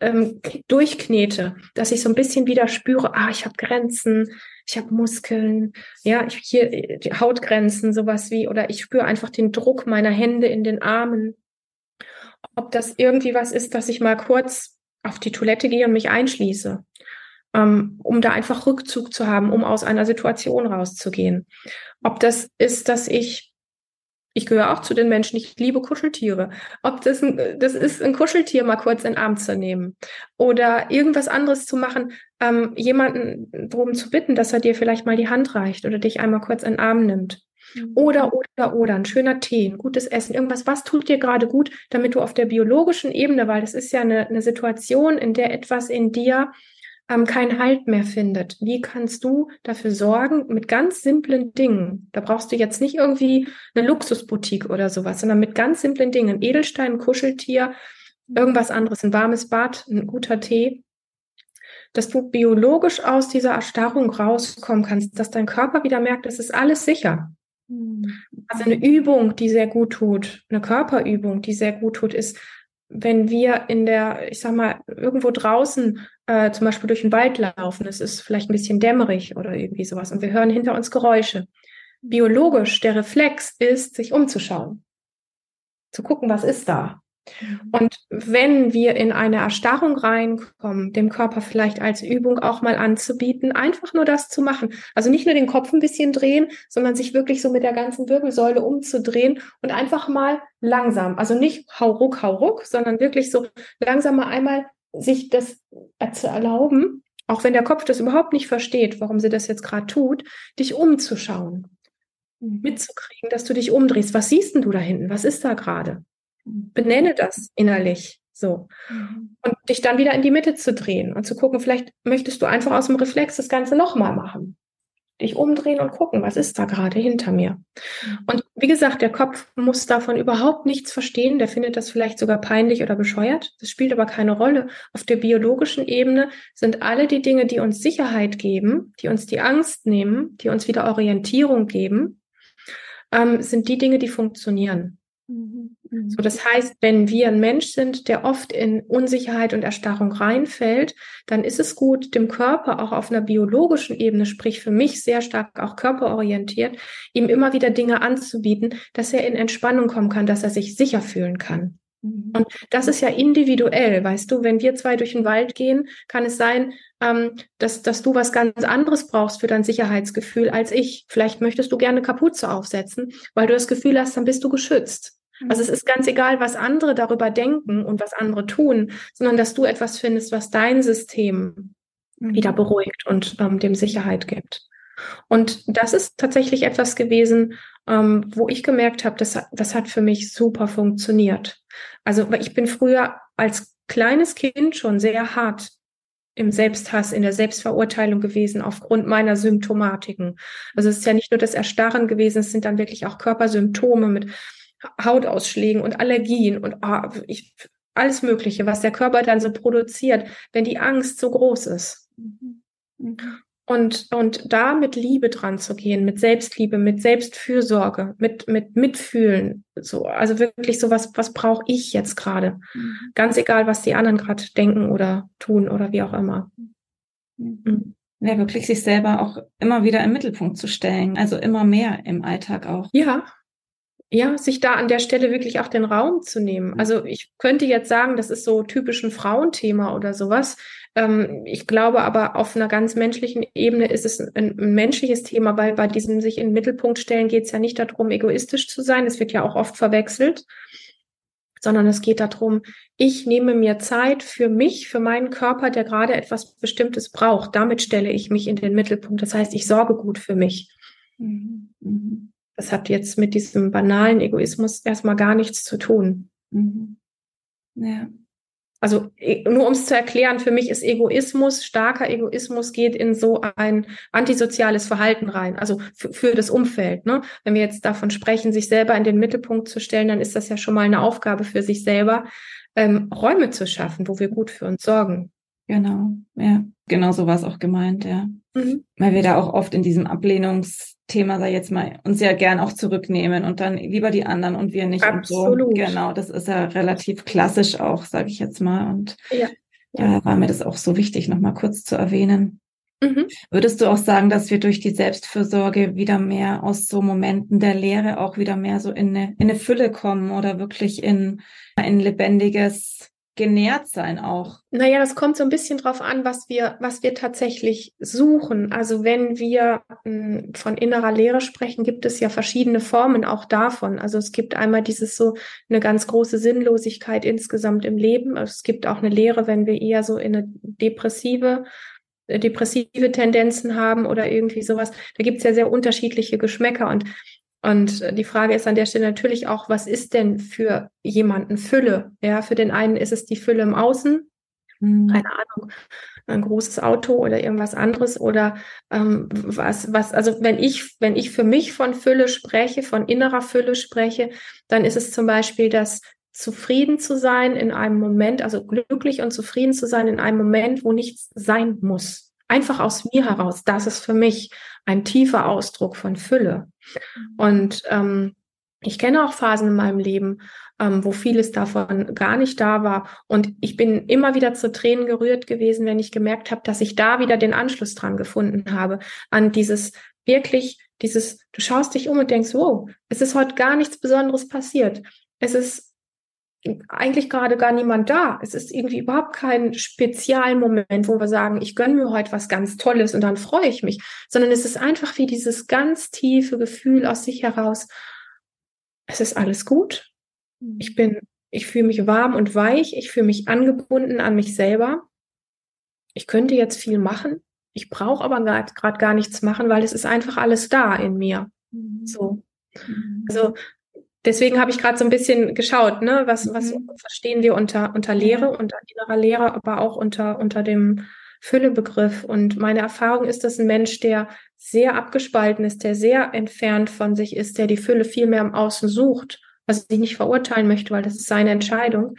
ähm, durchknete, dass ich so ein bisschen wieder spüre, ah, ich habe Grenzen, ich habe Muskeln, ja, ich hier die Hautgrenzen, sowas wie, oder ich spüre einfach den Druck meiner Hände in den Armen. Ob das irgendwie was ist, dass ich mal kurz auf die Toilette gehe und mich einschließe um da einfach Rückzug zu haben, um aus einer Situation rauszugehen. Ob das ist, dass ich, ich gehöre auch zu den Menschen, ich liebe Kuscheltiere. Ob das, ein, das ist, ein Kuscheltier mal kurz in den Arm zu nehmen oder irgendwas anderes zu machen, ähm, jemanden darum zu bitten, dass er dir vielleicht mal die Hand reicht oder dich einmal kurz in den Arm nimmt. Mhm. Oder, oder, oder, ein schöner Tee, ein gutes Essen, irgendwas, was tut dir gerade gut, damit du auf der biologischen Ebene, weil das ist ja eine, eine Situation, in der etwas in dir ähm, keinen Halt mehr findet. Wie kannst du dafür sorgen mit ganz simplen Dingen? Da brauchst du jetzt nicht irgendwie eine Luxusboutique oder sowas, sondern mit ganz simplen Dingen. Edelstein, Kuscheltier, irgendwas anderes, ein warmes Bad, ein guter Tee. Dass du biologisch aus dieser Erstarrung rauskommen kannst, dass dein Körper wieder merkt, es ist alles sicher. Hm. Also eine Übung, die sehr gut tut, eine Körperübung, die sehr gut tut, ist wenn wir in der, ich sag mal, irgendwo draußen äh, zum Beispiel durch den Wald laufen, es ist vielleicht ein bisschen dämmerig oder irgendwie sowas und wir hören hinter uns Geräusche. Biologisch, der Reflex ist, sich umzuschauen, zu gucken, was ist da. Mhm. Und wenn wir in eine Erstarrung reinkommen, dem Körper vielleicht als Übung auch mal anzubieten, einfach nur das zu machen. Also nicht nur den Kopf ein bisschen drehen, sondern sich wirklich so mit der ganzen Wirbelsäule umzudrehen und einfach mal langsam, also nicht hau ruck, hau ruck, sondern wirklich so langsam mal einmal sich das zu erlauben, auch wenn der Kopf das überhaupt nicht versteht, warum sie das jetzt gerade tut, dich umzuschauen, mhm. mitzukriegen, dass du dich umdrehst. Was siehst denn du da hinten? Was ist da gerade? Benenne das innerlich so. Mhm. Und dich dann wieder in die Mitte zu drehen und zu gucken, vielleicht möchtest du einfach aus dem Reflex das Ganze nochmal machen. Dich umdrehen und gucken, was ist da gerade hinter mir. Mhm. Und wie gesagt, der Kopf muss davon überhaupt nichts verstehen. Der findet das vielleicht sogar peinlich oder bescheuert. Das spielt aber keine Rolle. Auf der biologischen Ebene sind alle die Dinge, die uns Sicherheit geben, die uns die Angst nehmen, die uns wieder Orientierung geben, ähm, sind die Dinge, die funktionieren. Mhm. So, das heißt, wenn wir ein Mensch sind, der oft in Unsicherheit und Erstarrung reinfällt, dann ist es gut, dem Körper auch auf einer biologischen Ebene, sprich für mich sehr stark auch körperorientiert, ihm immer wieder Dinge anzubieten, dass er in Entspannung kommen kann, dass er sich sicher fühlen kann. Mhm. Und das ist ja individuell, weißt du, wenn wir zwei durch den Wald gehen, kann es sein, ähm, dass, dass du was ganz anderes brauchst für dein Sicherheitsgefühl als ich. Vielleicht möchtest du gerne Kapuze aufsetzen, weil du das Gefühl hast, dann bist du geschützt. Also es mhm. ist ganz egal, was andere darüber denken und was andere tun, sondern dass du etwas findest, was dein System mhm. wieder beruhigt und ähm, dem Sicherheit gibt. Und das ist tatsächlich etwas gewesen, ähm, wo ich gemerkt habe, das, das hat für mich super funktioniert. Also ich bin früher als kleines Kind schon sehr hart im Selbsthass, in der Selbstverurteilung gewesen aufgrund meiner Symptomatiken. Also es ist ja nicht nur das Erstarren gewesen, es sind dann wirklich auch Körpersymptome mit Hautausschlägen und Allergien und oh, ich, alles Mögliche, was der Körper dann so produziert, wenn die Angst so groß ist. Mhm. Mhm. Und, und da mit Liebe dran zu gehen, mit Selbstliebe, mit Selbstfürsorge, mit, mit Mitfühlen, so, also wirklich so was, was brauche ich jetzt gerade? Mhm. Ganz egal, was die anderen gerade denken oder tun oder wie auch immer. Mhm. mhm. Ja, wirklich sich selber auch immer wieder im Mittelpunkt zu stellen, also immer mehr im Alltag auch. Ja, ja, sich da an der Stelle wirklich auch den Raum zu nehmen. Mhm. Also ich könnte jetzt sagen, das ist so typisch ein Frauenthema oder sowas. Ähm, ich glaube aber auf einer ganz menschlichen Ebene ist es ein, ein menschliches Thema, weil bei diesem sich in den Mittelpunkt stellen geht es ja nicht darum, egoistisch zu sein. Es wird ja auch oft verwechselt, sondern es geht darum, ich nehme mir Zeit für mich, für meinen Körper, der gerade etwas Bestimmtes braucht. Damit stelle ich mich in den Mittelpunkt. Das heißt, ich sorge gut für mich. Mhm. Das hat jetzt mit diesem banalen Egoismus erstmal gar nichts zu tun. Mhm. Ja. Also e, nur um es zu erklären, für mich ist Egoismus, starker Egoismus geht in so ein antisoziales Verhalten rein, also für das Umfeld. Ne? Wenn wir jetzt davon sprechen, sich selber in den Mittelpunkt zu stellen, dann ist das ja schon mal eine Aufgabe für sich selber, ähm, Räume zu schaffen, wo wir gut für uns sorgen. Genau, ja, genau so war es auch gemeint, ja. Mhm. Weil wir da auch oft in diesem Ablehnungsthema, sei jetzt mal, uns ja gern auch zurücknehmen und dann lieber die anderen und wir nicht Absolut. und so. Genau, das ist ja relativ klassisch auch, sage ich jetzt mal. Und ja. da war mir das auch so wichtig, nochmal kurz zu erwähnen. Mhm. Würdest du auch sagen, dass wir durch die Selbstfürsorge wieder mehr aus so Momenten der Lehre auch wieder mehr so in eine, in eine Fülle kommen oder wirklich in ein lebendiges genährt sein auch. Naja, das kommt so ein bisschen drauf an, was wir, was wir tatsächlich suchen. Also wenn wir hm, von innerer Lehre sprechen, gibt es ja verschiedene Formen auch davon. Also es gibt einmal dieses so eine ganz große Sinnlosigkeit insgesamt im Leben. Es gibt auch eine Lehre, wenn wir eher so in eine depressive äh, depressive Tendenzen haben oder irgendwie sowas. Da gibt es ja sehr unterschiedliche Geschmäcker und und die Frage ist an der Stelle natürlich auch, was ist denn für jemanden Fülle? Ja, für den einen ist es die Fülle im Außen, mhm. keine Ahnung, ein großes Auto oder irgendwas anderes oder ähm, was, was, also wenn ich, wenn ich für mich von Fülle spreche, von innerer Fülle spreche, dann ist es zum Beispiel das zufrieden zu sein in einem Moment, also glücklich und zufrieden zu sein in einem Moment, wo nichts sein muss einfach aus mir heraus. Das ist für mich ein tiefer Ausdruck von Fülle. Und ähm, ich kenne auch Phasen in meinem Leben, ähm, wo vieles davon gar nicht da war. Und ich bin immer wieder zu Tränen gerührt gewesen, wenn ich gemerkt habe, dass ich da wieder den Anschluss dran gefunden habe, an dieses wirklich, dieses, du schaust dich um und denkst, wow, es ist heute gar nichts Besonderes passiert. Es ist eigentlich gerade gar niemand da. Es ist irgendwie überhaupt kein Spezialmoment, wo wir sagen, ich gönne mir heute was ganz Tolles und dann freue ich mich, sondern es ist einfach wie dieses ganz tiefe Gefühl aus sich heraus. Es ist alles gut. Ich mhm. bin, ich fühle mich warm und weich. Ich fühle mich angebunden an mich selber. Ich könnte jetzt viel machen. Ich brauche aber gerade gar nichts machen, weil es ist einfach alles da in mir. Mhm. So. Mhm. Also deswegen habe ich gerade so ein bisschen geschaut, ne, was, was mhm. verstehen wir unter, unter Lehre, unter innerer Lehre, aber auch unter, unter dem Füllebegriff. Und meine Erfahrung ist, dass ein Mensch, der sehr abgespalten ist, der sehr entfernt von sich ist, der die Fülle viel mehr im Außen sucht, was ich nicht verurteilen möchte, weil das ist seine Entscheidung.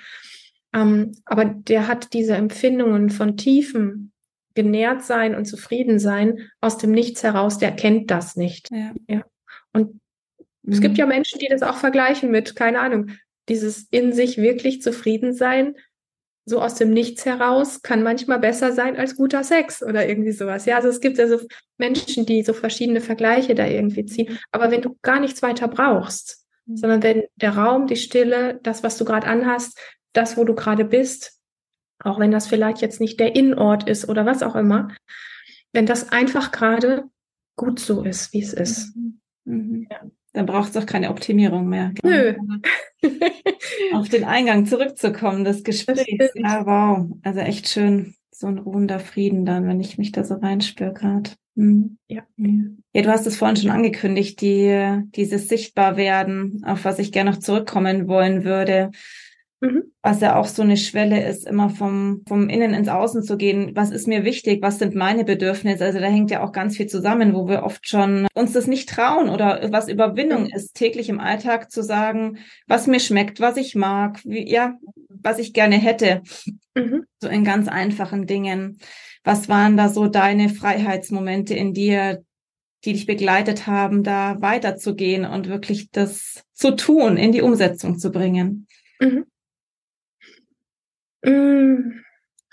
Ähm, aber der hat diese Empfindungen von tiefen genährt sein und zufrieden sein aus dem Nichts heraus, der kennt das nicht. Ja. ja. Und es gibt ja mhm. Menschen, die das auch vergleichen mit, keine Ahnung, dieses in sich wirklich zufrieden sein, so aus dem Nichts heraus, kann manchmal besser sein als guter Sex oder irgendwie sowas. Ja, also es gibt ja so Menschen, die so verschiedene Vergleiche da irgendwie ziehen. Aber wenn du gar nichts weiter brauchst, mhm. sondern wenn der Raum, die Stille, das, was du gerade anhast, das, wo du gerade bist, auch wenn das vielleicht jetzt nicht der Innenort ist oder was auch immer, wenn das einfach gerade gut so ist, wie es ist. Mhm. Mhm. Ja. Dann braucht es auch keine Optimierung mehr. Nö. <laughs> Auf den Eingang zurückzukommen, das Gespräch. Das ja, wow. Also echt schön. So ein ruhender Frieden dann, wenn ich mich da so reinspüre gerade. Mhm. Ja. ja, du hast es vorhin schon angekündigt, die, dieses Sichtbarwerden, auf was ich gerne noch zurückkommen wollen würde. Mhm. Was ja auch so eine Schwelle ist, immer vom, vom Innen ins Außen zu gehen. Was ist mir wichtig? Was sind meine Bedürfnisse? Also da hängt ja auch ganz viel zusammen, wo wir oft schon uns das nicht trauen oder was Überwindung ist, täglich im Alltag zu sagen, was mir schmeckt, was ich mag, wie, ja, was ich gerne hätte. Mhm. So in ganz einfachen Dingen. Was waren da so deine Freiheitsmomente in dir, die dich begleitet haben, da weiterzugehen und wirklich das zu tun, in die Umsetzung zu bringen? Mhm. Mm,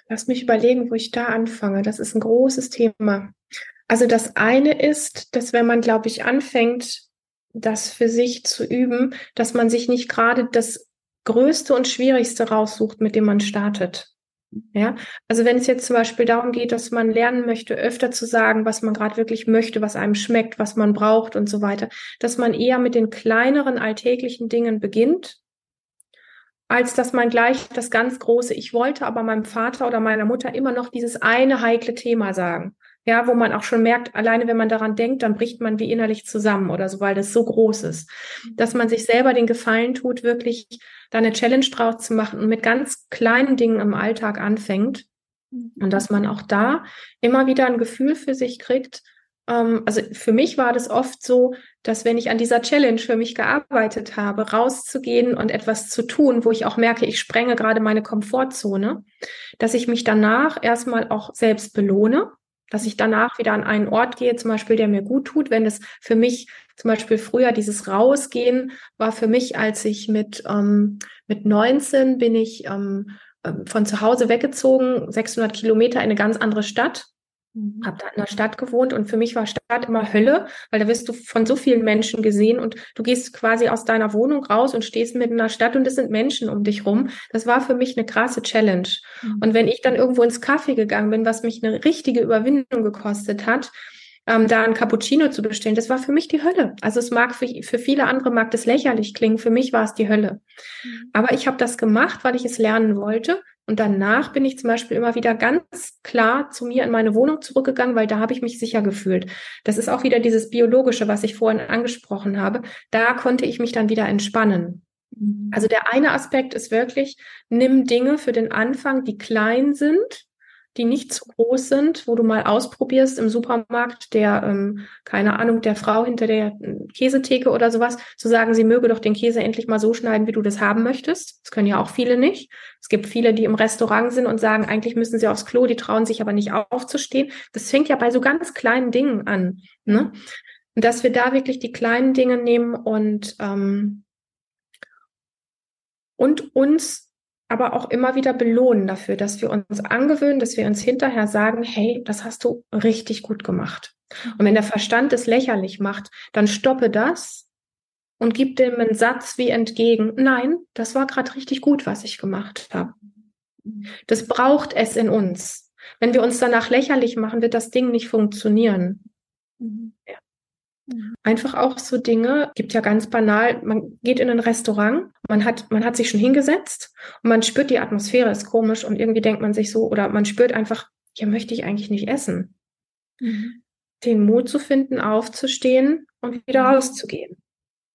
lass mich überlegen, wo ich da anfange. Das ist ein großes Thema. Also das eine ist, dass wenn man, glaube ich, anfängt, das für sich zu üben, dass man sich nicht gerade das Größte und Schwierigste raussucht, mit dem man startet. Ja, also wenn es jetzt zum Beispiel darum geht, dass man lernen möchte, öfter zu sagen, was man gerade wirklich möchte, was einem schmeckt, was man braucht und so weiter, dass man eher mit den kleineren alltäglichen Dingen beginnt als dass man gleich das ganz große, ich wollte aber meinem Vater oder meiner Mutter immer noch dieses eine heikle Thema sagen. Ja, wo man auch schon merkt, alleine wenn man daran denkt, dann bricht man wie innerlich zusammen oder so, weil das so groß ist. Dass man sich selber den Gefallen tut, wirklich da eine Challenge draus zu machen und mit ganz kleinen Dingen im Alltag anfängt. Und dass man auch da immer wieder ein Gefühl für sich kriegt, also für mich war das oft so, dass wenn ich an dieser Challenge für mich gearbeitet habe, rauszugehen und etwas zu tun, wo ich auch merke, ich sprenge gerade meine Komfortzone, dass ich mich danach erstmal auch selbst belohne, dass ich danach wieder an einen Ort gehe, zum Beispiel, der mir gut tut, wenn es für mich zum Beispiel früher dieses Rausgehen war für mich, als ich mit, ähm, mit 19 bin ich ähm, ähm, von zu Hause weggezogen, 600 Kilometer in eine ganz andere Stadt Mhm. Habe da in der Stadt gewohnt und für mich war Stadt immer Hölle, weil da wirst du von so vielen Menschen gesehen und du gehst quasi aus deiner Wohnung raus und stehst mitten in der Stadt und es sind Menschen um dich rum. Das war für mich eine krasse Challenge. Mhm. Und wenn ich dann irgendwo ins Kaffee gegangen bin, was mich eine richtige Überwindung gekostet hat, ähm, da ein Cappuccino zu bestellen, das war für mich die Hölle. Also es mag für, für viele andere mag das lächerlich klingen, für mich war es die Hölle. Mhm. Aber ich habe das gemacht, weil ich es lernen wollte und danach bin ich zum Beispiel immer wieder ganz klar zu mir in meine Wohnung zurückgegangen, weil da habe ich mich sicher gefühlt. Das ist auch wieder dieses Biologische, was ich vorhin angesprochen habe. Da konnte ich mich dann wieder entspannen. Mhm. Also der eine Aspekt ist wirklich, nimm Dinge für den Anfang, die klein sind, die nicht zu groß sind, wo du mal ausprobierst im Supermarkt der, ähm, keine Ahnung, der Frau hinter der äh, Käsetheke oder sowas, zu sagen, sie möge doch den Käse endlich mal so schneiden, wie du das haben möchtest. Das können ja auch viele nicht. Es gibt viele, die im Restaurant sind und sagen, eigentlich müssen sie aufs Klo, die trauen sich aber nicht aufzustehen. Das fängt ja bei so ganz kleinen Dingen an. Ne? Und dass wir da wirklich die kleinen Dinge nehmen und, ähm, und uns aber auch immer wieder belohnen dafür, dass wir uns angewöhnen, dass wir uns hinterher sagen, hey, das hast du richtig gut gemacht. Und wenn der Verstand es lächerlich macht, dann stoppe das und gib dem einen Satz wie entgegen, nein, das war gerade richtig gut, was ich gemacht habe. Das braucht es in uns. Wenn wir uns danach lächerlich machen, wird das Ding nicht funktionieren. Mhm. Einfach auch so Dinge, gibt ja ganz banal, man geht in ein Restaurant, man hat, man hat sich schon hingesetzt und man spürt, die Atmosphäre ist komisch und irgendwie denkt man sich so, oder man spürt einfach, hier möchte ich eigentlich nicht essen. Mhm. Den Mut zu finden, aufzustehen und wieder mhm. rauszugehen.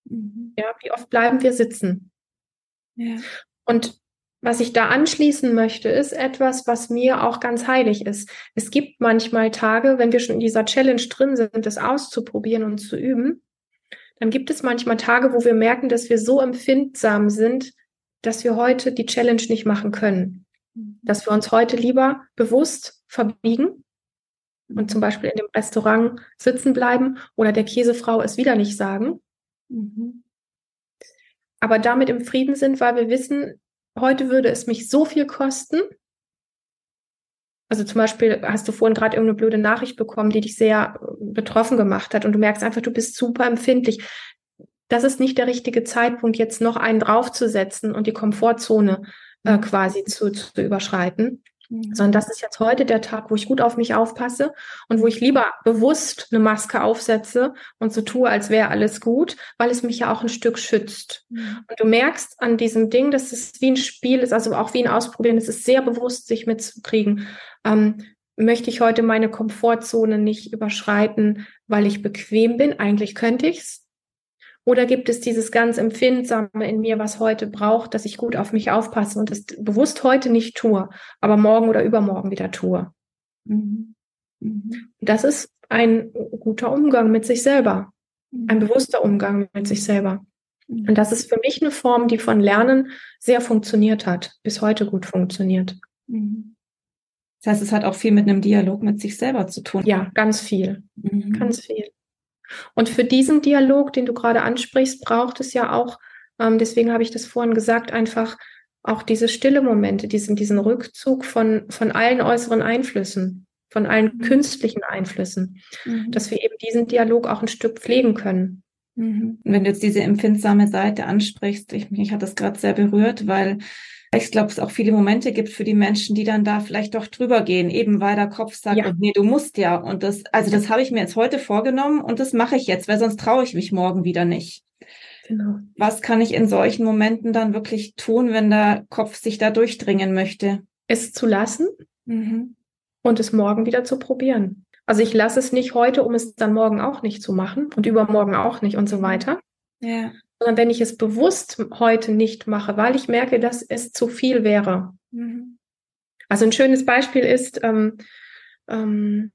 Mhm. Ja, wie oft bleiben wir sitzen? Ja. Und was ich da anschließen möchte, ist etwas, was mir auch ganz heilig ist. Es gibt manchmal Tage, wenn wir schon in dieser Challenge drin sind, das auszuprobieren und zu üben, dann gibt es manchmal Tage, wo wir merken, dass wir so empfindsam sind, dass wir heute die Challenge nicht machen können. Dass wir uns heute lieber bewusst verbiegen und zum Beispiel in dem Restaurant sitzen bleiben oder der Käsefrau es wieder nicht sagen. Mhm. Aber damit im Frieden sind, weil wir wissen, heute würde es mich so viel kosten. Also zum Beispiel hast du vorhin gerade irgendeine blöde Nachricht bekommen, die dich sehr äh, betroffen gemacht hat und du merkst einfach, du bist super empfindlich. das ist nicht der richtige Zeitpunkt, jetzt noch einen draufzusetzen und die Komfortzone äh, mhm. quasi zu, zu überschreiten. Mhm. Sondern das ist jetzt heute der Tag, wo ich gut auf mich aufpasse und wo ich lieber bewusst eine Maske aufsetze und so tue, als wäre alles gut, weil es mich ja auch ein Stück schützt. Mhm. Und du merkst an diesem Ding, dass es wie ein Spiel ist, also auch wie ein Ausprobieren, es ist sehr bewusst, sich mitzukriegen. Ähm, möchte ich heute meine Komfortzone nicht überschreiten, weil ich bequem bin? Eigentlich könnte ich's. Oder gibt es dieses ganz Empfindsame in mir, was heute braucht, dass ich gut auf mich aufpasse und es bewusst heute nicht tue, aber morgen oder übermorgen wieder tue? Mhm. Mhm. Das ist ein guter Umgang mit sich selber, ein mhm. bewusster Umgang mit sich selber. Mhm. Und das ist für mich eine Form, die von Lernen sehr funktioniert hat, bis heute gut funktioniert. Mhm. Das heißt, es hat auch viel mit einem Dialog mit sich selber zu tun. Ja, ganz viel. Mhm. Ganz viel. Und für diesen Dialog, den du gerade ansprichst, braucht es ja auch, ähm, deswegen habe ich das vorhin gesagt, einfach auch diese stille Momente, diesen, diesen Rückzug von, von allen äußeren Einflüssen, von allen mhm. künstlichen Einflüssen, mhm. dass wir eben diesen Dialog auch ein Stück pflegen können. Mhm. Wenn du jetzt diese empfindsame Seite ansprichst, ich, mich hat das gerade sehr berührt, weil ich glaube, es auch viele Momente gibt für die Menschen, die dann da vielleicht doch drüber gehen, eben weil der Kopf sagt, ja. nee, du musst ja. Und das, also das habe ich mir jetzt heute vorgenommen und das mache ich jetzt, weil sonst traue ich mich morgen wieder nicht. Genau. Was kann ich in solchen Momenten dann wirklich tun, wenn der Kopf sich da durchdringen möchte? Es zu lassen mhm. und es morgen wieder zu probieren. Also ich lasse es nicht heute, um es dann morgen auch nicht zu machen und übermorgen auch nicht und so weiter. Ja sondern wenn ich es bewusst heute nicht mache, weil ich merke, dass es zu viel wäre. Mhm. Also ein schönes Beispiel ist, ähm, ähm,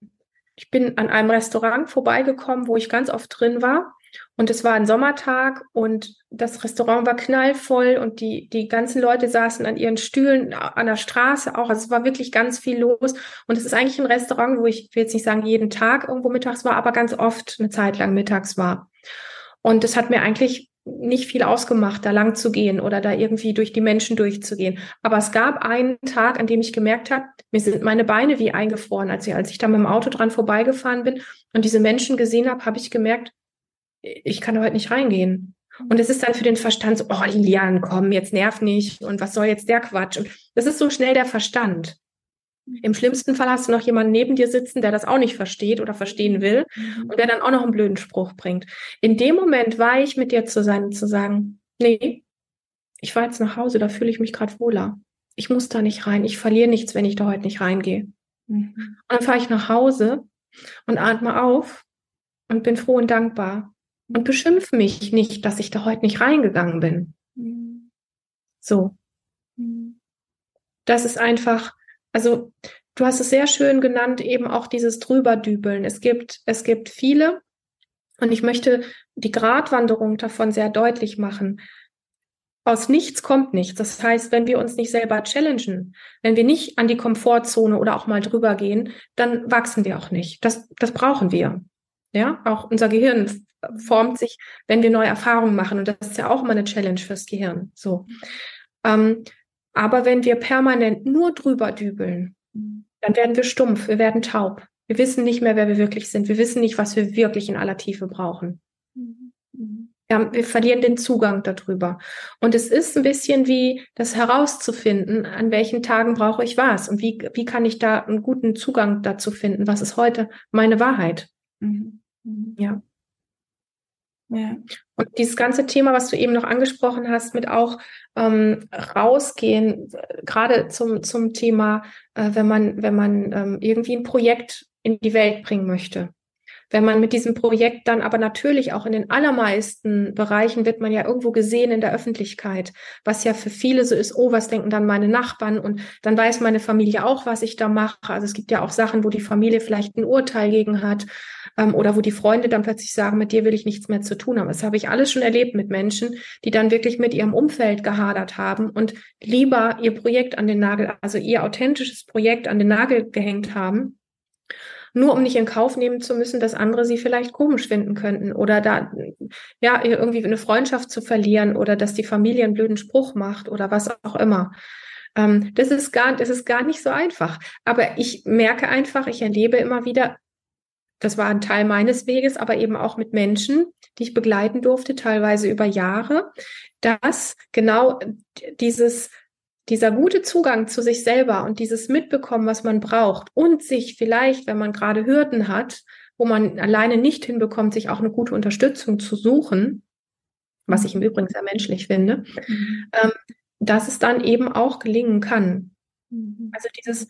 ich bin an einem Restaurant vorbeigekommen, wo ich ganz oft drin war. Und es war ein Sommertag und das Restaurant war knallvoll und die, die ganzen Leute saßen an ihren Stühlen an der Straße auch. Also es war wirklich ganz viel los. Und es ist eigentlich ein Restaurant, wo ich, ich will jetzt nicht sagen jeden Tag irgendwo mittags war, aber ganz oft eine Zeit lang mittags war. Und das hat mir eigentlich nicht viel ausgemacht, da lang zu gehen oder da irgendwie durch die Menschen durchzugehen. Aber es gab einen Tag, an dem ich gemerkt habe, mir sind meine Beine wie eingefroren. Als ich, als ich da mit dem Auto dran vorbeigefahren bin und diese Menschen gesehen habe, habe ich gemerkt, ich kann heute nicht reingehen. Und es ist dann für den Verstand so, oh Lilian, komm, jetzt nerv nicht und was soll jetzt der Quatsch? Und das ist so schnell der Verstand. Im schlimmsten Fall hast du noch jemanden neben dir sitzen, der das auch nicht versteht oder verstehen will mhm. und der dann auch noch einen blöden Spruch bringt. In dem Moment war ich mit dir zu sein und zu sagen, nee, ich fahre jetzt nach Hause, da fühle ich mich gerade wohler. Ich muss da nicht rein. Ich verliere nichts, wenn ich da heute nicht reingehe. Mhm. Und dann fahre ich nach Hause und atme auf und bin froh und dankbar und beschimpfe mich nicht, dass ich da heute nicht reingegangen bin. Mhm. So. Mhm. Das ist einfach also du hast es sehr schön genannt, eben auch dieses Drüberdübeln. Es gibt, es gibt viele, und ich möchte die Gratwanderung davon sehr deutlich machen. Aus nichts kommt nichts. Das heißt, wenn wir uns nicht selber challengen, wenn wir nicht an die Komfortzone oder auch mal drüber gehen, dann wachsen wir auch nicht. Das, das brauchen wir. Ja, auch unser Gehirn formt sich, wenn wir neue Erfahrungen machen. Und das ist ja auch immer eine Challenge fürs Gehirn. So. Ähm, aber wenn wir permanent nur drüber dübeln, dann werden wir stumpf, wir werden taub. Wir wissen nicht mehr, wer wir wirklich sind. Wir wissen nicht, was wir wirklich in aller Tiefe brauchen. Ja, wir verlieren den Zugang darüber. Und es ist ein bisschen wie das herauszufinden, an welchen Tagen brauche ich was und wie, wie kann ich da einen guten Zugang dazu finden? Was ist heute meine Wahrheit? Mhm. Mhm. Ja. Ja. Und dieses ganze Thema, was du eben noch angesprochen hast, mit auch ähm, rausgehen, gerade zum, zum Thema, äh, wenn man, wenn man ähm, irgendwie ein Projekt in die Welt bringen möchte. Wenn man mit diesem Projekt dann aber natürlich auch in den allermeisten Bereichen wird man ja irgendwo gesehen in der Öffentlichkeit, was ja für viele so ist, oh, was denken dann meine Nachbarn und dann weiß meine Familie auch, was ich da mache. Also es gibt ja auch Sachen, wo die Familie vielleicht ein Urteil gegen hat ähm, oder wo die Freunde dann plötzlich sagen, mit dir will ich nichts mehr zu tun haben. Das habe ich alles schon erlebt mit Menschen, die dann wirklich mit ihrem Umfeld gehadert haben und lieber ihr Projekt an den Nagel, also ihr authentisches Projekt an den Nagel gehängt haben nur um nicht in Kauf nehmen zu müssen, dass andere sie vielleicht komisch finden könnten oder da ja irgendwie eine Freundschaft zu verlieren oder dass die Familie einen blöden Spruch macht oder was auch immer. Ähm, das ist gar, das ist gar nicht so einfach. Aber ich merke einfach, ich erlebe immer wieder, das war ein Teil meines Weges, aber eben auch mit Menschen, die ich begleiten durfte, teilweise über Jahre, dass genau dieses dieser gute Zugang zu sich selber und dieses Mitbekommen, was man braucht und sich vielleicht, wenn man gerade Hürden hat, wo man alleine nicht hinbekommt, sich auch eine gute Unterstützung zu suchen, was ich im Übrigen sehr menschlich finde, mhm. ähm, dass es dann eben auch gelingen kann. Mhm. Also dieses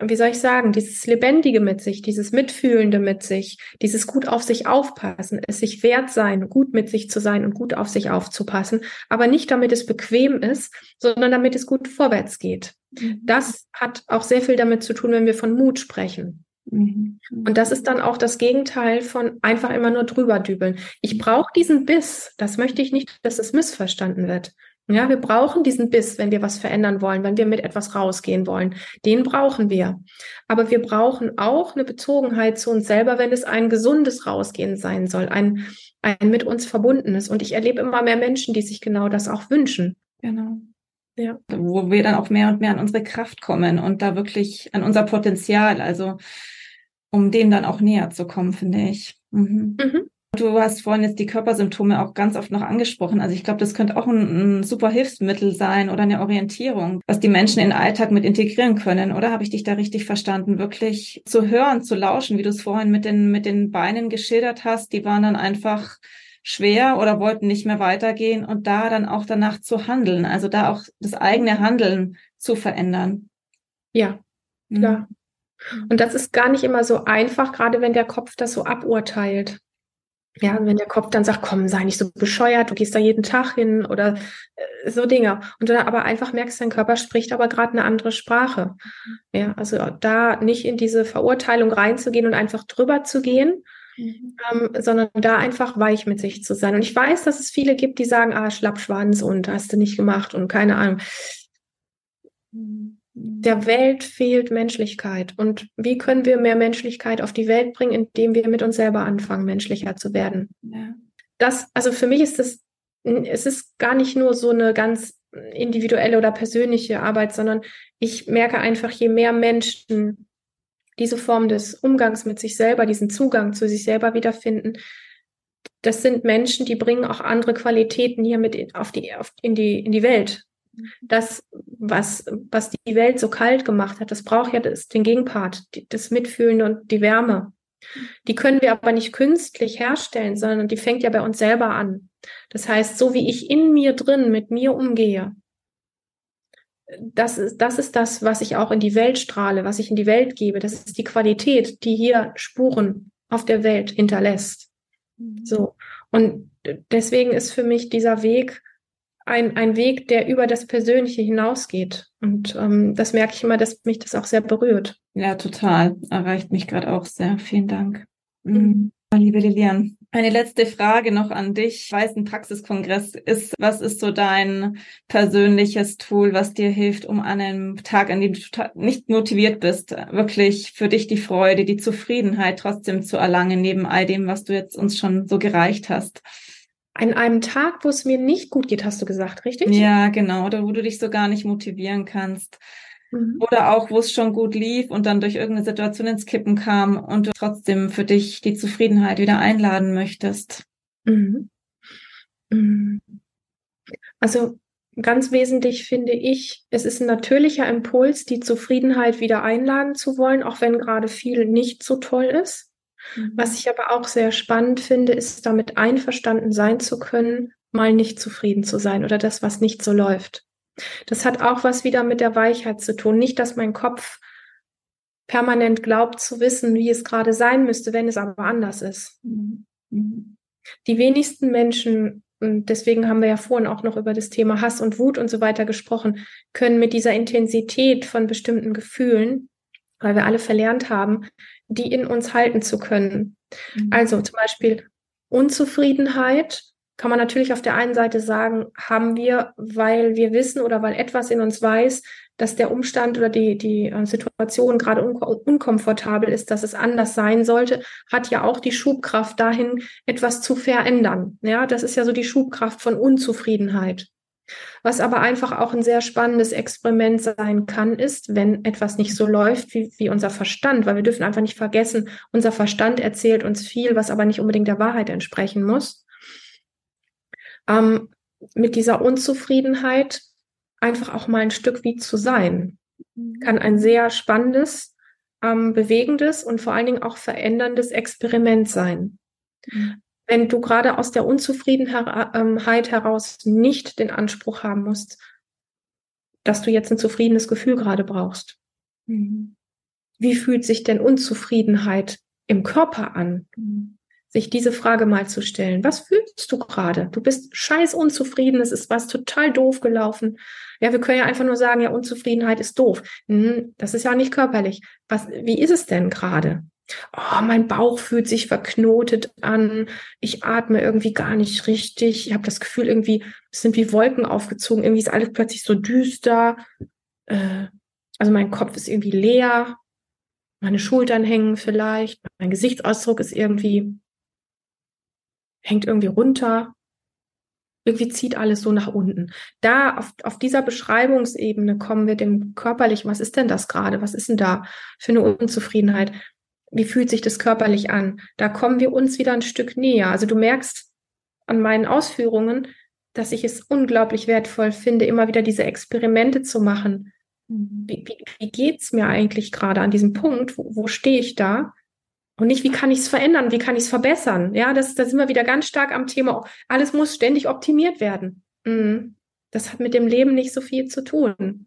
wie soll ich sagen, dieses Lebendige mit sich, dieses Mitfühlende mit sich, dieses gut auf sich aufpassen, es sich wert sein, gut mit sich zu sein und gut auf sich aufzupassen, aber nicht damit es bequem ist, sondern damit es gut vorwärts geht. Mhm. Das hat auch sehr viel damit zu tun, wenn wir von Mut sprechen. Mhm. Und das ist dann auch das Gegenteil von einfach immer nur drüber dübeln. Ich brauche diesen Biss. Das möchte ich nicht, dass es missverstanden wird. Ja, wir brauchen diesen Biss, wenn wir was verändern wollen, wenn wir mit etwas rausgehen wollen. Den brauchen wir. Aber wir brauchen auch eine Bezogenheit zu uns selber, wenn es ein gesundes Rausgehen sein soll, ein, ein mit uns verbundenes. Und ich erlebe immer mehr Menschen, die sich genau das auch wünschen. Genau. Ja. Wo wir dann auch mehr und mehr an unsere Kraft kommen und da wirklich an unser Potenzial, also um dem dann auch näher zu kommen, finde ich. Mhm. Mhm. Du hast vorhin jetzt die Körpersymptome auch ganz oft noch angesprochen. Also ich glaube, das könnte auch ein, ein, super Hilfsmittel sein oder eine Orientierung, was die Menschen in den Alltag mit integrieren können. Oder habe ich dich da richtig verstanden? Wirklich zu hören, zu lauschen, wie du es vorhin mit den, mit den Beinen geschildert hast. Die waren dann einfach schwer oder wollten nicht mehr weitergehen und da dann auch danach zu handeln. Also da auch das eigene Handeln zu verändern. Ja, klar. Mhm. Und das ist gar nicht immer so einfach, gerade wenn der Kopf das so aburteilt. Ja, wenn der Kopf dann sagt, komm, sei nicht so bescheuert, du gehst da jeden Tag hin oder äh, so Dinge. Und du dann aber einfach merkst, dein Körper spricht aber gerade eine andere Sprache. Ja, also da nicht in diese Verurteilung reinzugehen und einfach drüber zu gehen, mhm. ähm, sondern da einfach weich mit sich zu sein. Und ich weiß, dass es viele gibt, die sagen, ah, Schlappschwanz und hast du nicht gemacht und keine Ahnung. Mhm der Welt fehlt Menschlichkeit. Und wie können wir mehr Menschlichkeit auf die Welt bringen, indem wir mit uns selber anfangen, menschlicher zu werden? Ja. Das, also für mich ist das, es ist gar nicht nur so eine ganz individuelle oder persönliche Arbeit, sondern ich merke einfach, je mehr Menschen diese Form des Umgangs mit sich selber, diesen Zugang zu sich selber wiederfinden, das sind Menschen, die bringen auch andere Qualitäten hier mit auf die, auf, in, die, in die Welt. Das, was, was die Welt so kalt gemacht hat, das braucht ja das, den Gegenpart, das Mitfühlen und die Wärme. Die können wir aber nicht künstlich herstellen, sondern die fängt ja bei uns selber an. Das heißt, so wie ich in mir drin mit mir umgehe, das ist, das ist das, was ich auch in die Welt strahle, was ich in die Welt gebe. Das ist die Qualität, die hier Spuren auf der Welt hinterlässt. Mhm. So. Und deswegen ist für mich dieser Weg ein, ein Weg, der über das Persönliche hinausgeht. Und ähm, das merke ich immer, dass mich das auch sehr berührt. Ja, total. Erreicht mich gerade auch sehr. Vielen Dank. Mhm. Liebe Lilian, eine letzte Frage noch an dich. Ich weiß, ein Praxiskongress ist, was ist so dein persönliches Tool, was dir hilft, um an einem Tag, an dem du nicht motiviert bist, wirklich für dich die Freude, die Zufriedenheit trotzdem zu erlangen, neben all dem, was du jetzt uns schon so gereicht hast? An einem Tag, wo es mir nicht gut geht, hast du gesagt, richtig? Ja, genau. Oder wo du dich so gar nicht motivieren kannst. Mhm. Oder auch, wo es schon gut lief und dann durch irgendeine Situation ins Kippen kam und du trotzdem für dich die Zufriedenheit wieder einladen möchtest. Mhm. Mhm. Also ganz wesentlich finde ich, es ist ein natürlicher Impuls, die Zufriedenheit wieder einladen zu wollen, auch wenn gerade viel nicht so toll ist. Mhm. Was ich aber auch sehr spannend finde, ist damit einverstanden sein zu können, mal nicht zufrieden zu sein oder das, was nicht so läuft. Das hat auch was wieder mit der Weichheit zu tun. Nicht, dass mein Kopf permanent glaubt zu wissen, wie es gerade sein müsste, wenn es aber anders ist. Mhm. mhm. Die wenigsten Menschen, und deswegen haben wir ja vorhin auch noch über das Thema Hass und Wut und so weiter gesprochen, können mit dieser Intensität von bestimmten Gefühlen, weil wir alle verlernt haben, die in uns halten zu können. Mhm. Also zum Beispiel Unzufriedenheit kann man natürlich auf der einen Seite sagen, haben wir, weil wir wissen oder weil etwas in uns weiß, dass der Umstand oder die, die äh, Situation gerade un unkomfortabel ist, dass es anders sein sollte, hat ja auch die Schubkraft dahin, etwas zu verändern. Ja, das ist ja so die Schubkraft von Unzufriedenheit. Was aber einfach auch ein sehr spannendes Experiment sein kann, ist, wenn etwas nicht so läuft wie, wie unser Verstand, weil wir dürfen einfach nicht vergessen, unser Verstand erzählt uns viel, was aber nicht unbedingt der Wahrheit entsprechen muss. Ähm, mit dieser Unzufriedenheit einfach auch mal ein Stück wie zu sein, kann ein sehr spannendes, ähm, bewegendes und vor allen Dingen auch veränderndes Experiment sein. Wenn du gerade aus der Unzufriedenheit heraus nicht den Anspruch haben musst, dass du jetzt ein zufriedenes Gefühl gerade brauchst. Mhm. Wie fühlt sich denn Unzufriedenheit im Körper an? Mhm. Sich diese Frage mal zu stellen. Was fühlst du gerade? Du bist scheiß unzufrieden, es ist was total doof gelaufen. Ja, wir können ja einfach nur sagen, ja, Unzufriedenheit ist doof. Hm, das ist ja nicht körperlich. Was, wie ist es denn gerade? Oh, mein Bauch fühlt sich verknotet an, ich atme irgendwie gar nicht richtig, ich habe das Gefühl, irgendwie es sind wie Wolken aufgezogen, irgendwie ist alles plötzlich so düster, äh, also mein Kopf ist irgendwie leer, meine Schultern hängen vielleicht, mein Gesichtsausdruck ist irgendwie, hängt irgendwie runter, irgendwie zieht alles so nach unten. Da auf, auf dieser Beschreibungsebene kommen wir dem körperlichen, was ist denn das gerade? Was ist denn da für eine Unzufriedenheit? Wie fühlt sich das körperlich an? Da kommen wir uns wieder ein Stück näher. Also du merkst an meinen Ausführungen, dass ich es unglaublich wertvoll finde, immer wieder diese Experimente zu machen. Mhm. Wie, wie, wie geht's mir eigentlich gerade an diesem Punkt? Wo, wo stehe ich da? Und nicht, wie kann ich es verändern? Wie kann ich es verbessern? Ja, das, da sind wir wieder ganz stark am Thema. Alles muss ständig optimiert werden. Mhm. Das hat mit dem Leben nicht so viel zu tun.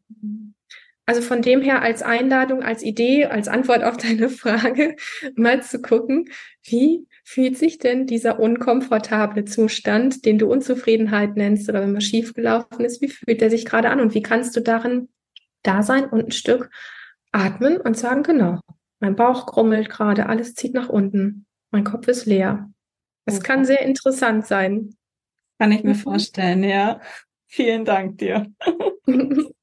Mhm. Also von dem her als Einladung, als Idee, als Antwort auf <laughs> deine Frage, mal zu gucken, wie fühlt sich denn dieser unkomfortable Zustand, den du Unzufriedenheit nennst oder wenn was schiefgelaufen ist, wie fühlt er sich gerade an und wie kannst du darin da sein und ein Stück atmen und sagen, genau, mein Bauch grummelt gerade, alles zieht nach unten, mein Kopf ist leer. Es okay. kann sehr interessant sein. Kann ich mir mhm. vorstellen, ja. Vielen Dank dir. <laughs>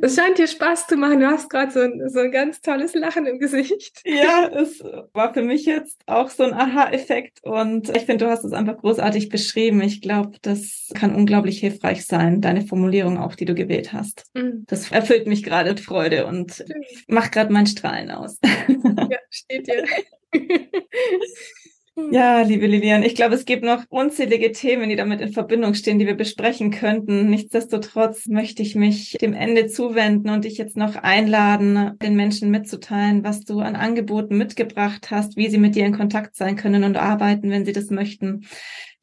Es scheint dir Spaß zu machen. Du hast gerade so, ein, so ein ganz tolles Lachen im Gesicht. Ja, es war für mich jetzt auch so ein Aha-Effekt und ich finde, du hast es einfach großartig beschrieben. Ich glaube, das kann unglaublich hilfreich sein, deine Formulierung auch, die du gewählt hast. Mhm. Das erfüllt mich gerade mit Freude und macht gerade mein Strahlen aus. Ja, steht dir. <laughs> <laughs> Ja, liebe Lilian, ich glaube, es gibt noch unzählige Themen, die damit in Verbindung stehen, die wir besprechen könnten. Nichtsdestotrotz möchte ich mich dem Ende zuwenden und dich jetzt noch einladen, den Menschen mitzuteilen, was du an Angeboten mitgebracht hast, wie sie mit dir in Kontakt sein können und arbeiten, wenn sie das möchten,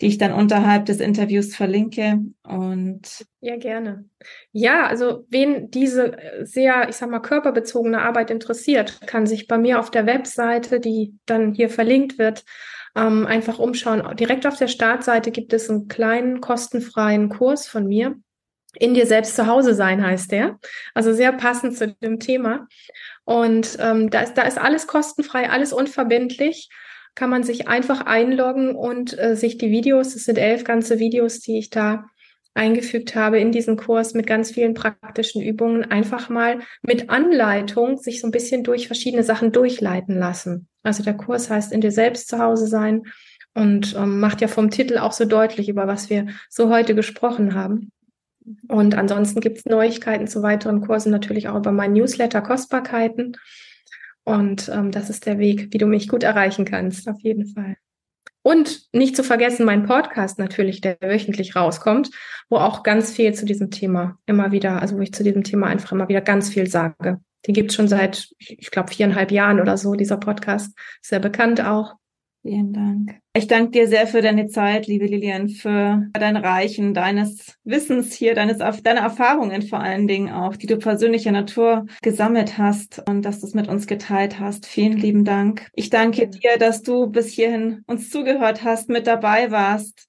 die ich dann unterhalb des Interviews verlinke. Und ja, gerne. Ja, also wen diese sehr, ich sag mal, körperbezogene Arbeit interessiert, kann sich bei mir auf der Webseite, die dann hier verlinkt wird, ähm, einfach umschauen. Direkt auf der Startseite gibt es einen kleinen kostenfreien Kurs von mir. In dir selbst zu Hause sein heißt der. Also sehr passend zu dem Thema. Und ähm, da, ist, da ist alles kostenfrei, alles unverbindlich. Kann man sich einfach einloggen und äh, sich die Videos, es sind elf ganze Videos, die ich da eingefügt habe in diesen Kurs mit ganz vielen praktischen Übungen, einfach mal mit Anleitung sich so ein bisschen durch verschiedene Sachen durchleiten lassen. Also der Kurs heißt in dir selbst zu Hause sein und ähm, macht ja vom Titel auch so deutlich, über was wir so heute gesprochen haben. Und ansonsten gibt es Neuigkeiten zu weiteren Kursen natürlich auch über mein Newsletter Kostbarkeiten. Und ähm, das ist der Weg, wie du mich gut erreichen kannst, auf jeden Fall. Und nicht zu vergessen, mein Podcast natürlich, der wöchentlich rauskommt, wo auch ganz viel zu diesem Thema immer wieder, also wo ich zu diesem Thema einfach immer wieder ganz viel sage. Den gibt es schon seit, ich glaube, viereinhalb Jahren oder so, dieser Podcast. Sehr bekannt auch. Vielen Dank. Ich danke dir sehr für deine Zeit, liebe Lilian, für dein Reichen deines Wissens hier, deines, deine Erfahrungen vor allen Dingen auch, die du persönlicher Natur gesammelt hast und dass du es mit uns geteilt hast. Vielen lieben Dank. Ich danke dir, dass du bis hierhin uns zugehört hast, mit dabei warst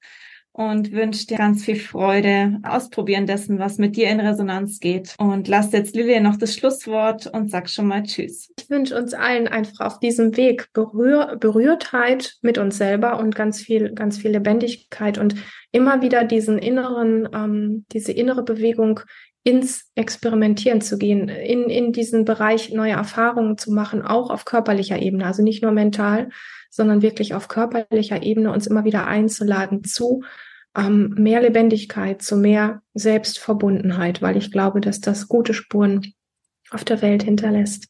und wünsche dir ganz viel Freude, ausprobieren dessen, was mit dir in Resonanz geht. Und lass jetzt Lilian noch das Schlusswort und sag schon mal Tschüss. Ich wünsche uns allen einfach auf diesem Weg Berühr Berührtheit mit uns selber und ganz viel, ganz viel Lebendigkeit und immer wieder diesen inneren, ähm, diese innere Bewegung ins Experimentieren zu gehen, in, in diesen Bereich neue Erfahrungen zu machen, auch auf körperlicher Ebene, also nicht nur mental, sondern wirklich auf körperlicher Ebene uns immer wieder einzuladen zu ähm, mehr Lebendigkeit, zu mehr Selbstverbundenheit, weil ich glaube, dass das gute Spuren auf der Welt hinterlässt.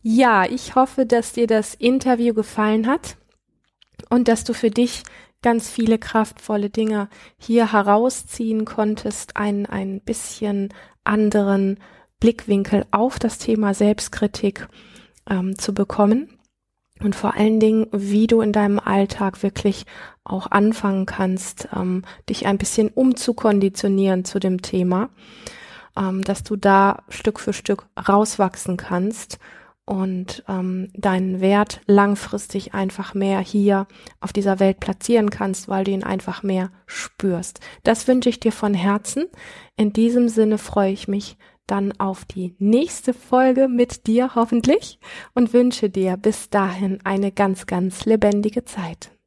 Ja, ich hoffe, dass dir das Interview gefallen hat und dass du für dich ganz viele kraftvolle Dinge hier herausziehen konntest, einen ein bisschen anderen Blickwinkel auf das Thema Selbstkritik ähm, zu bekommen und vor allen Dingen, wie du in deinem Alltag wirklich auch anfangen kannst, ähm, dich ein bisschen umzukonditionieren zu dem Thema, ähm, dass du da Stück für Stück rauswachsen kannst und ähm, deinen Wert langfristig einfach mehr hier auf dieser Welt platzieren kannst, weil du ihn einfach mehr spürst. Das wünsche ich dir von Herzen. In diesem Sinne freue ich mich dann auf die nächste Folge mit dir hoffentlich und wünsche dir bis dahin eine ganz, ganz lebendige Zeit.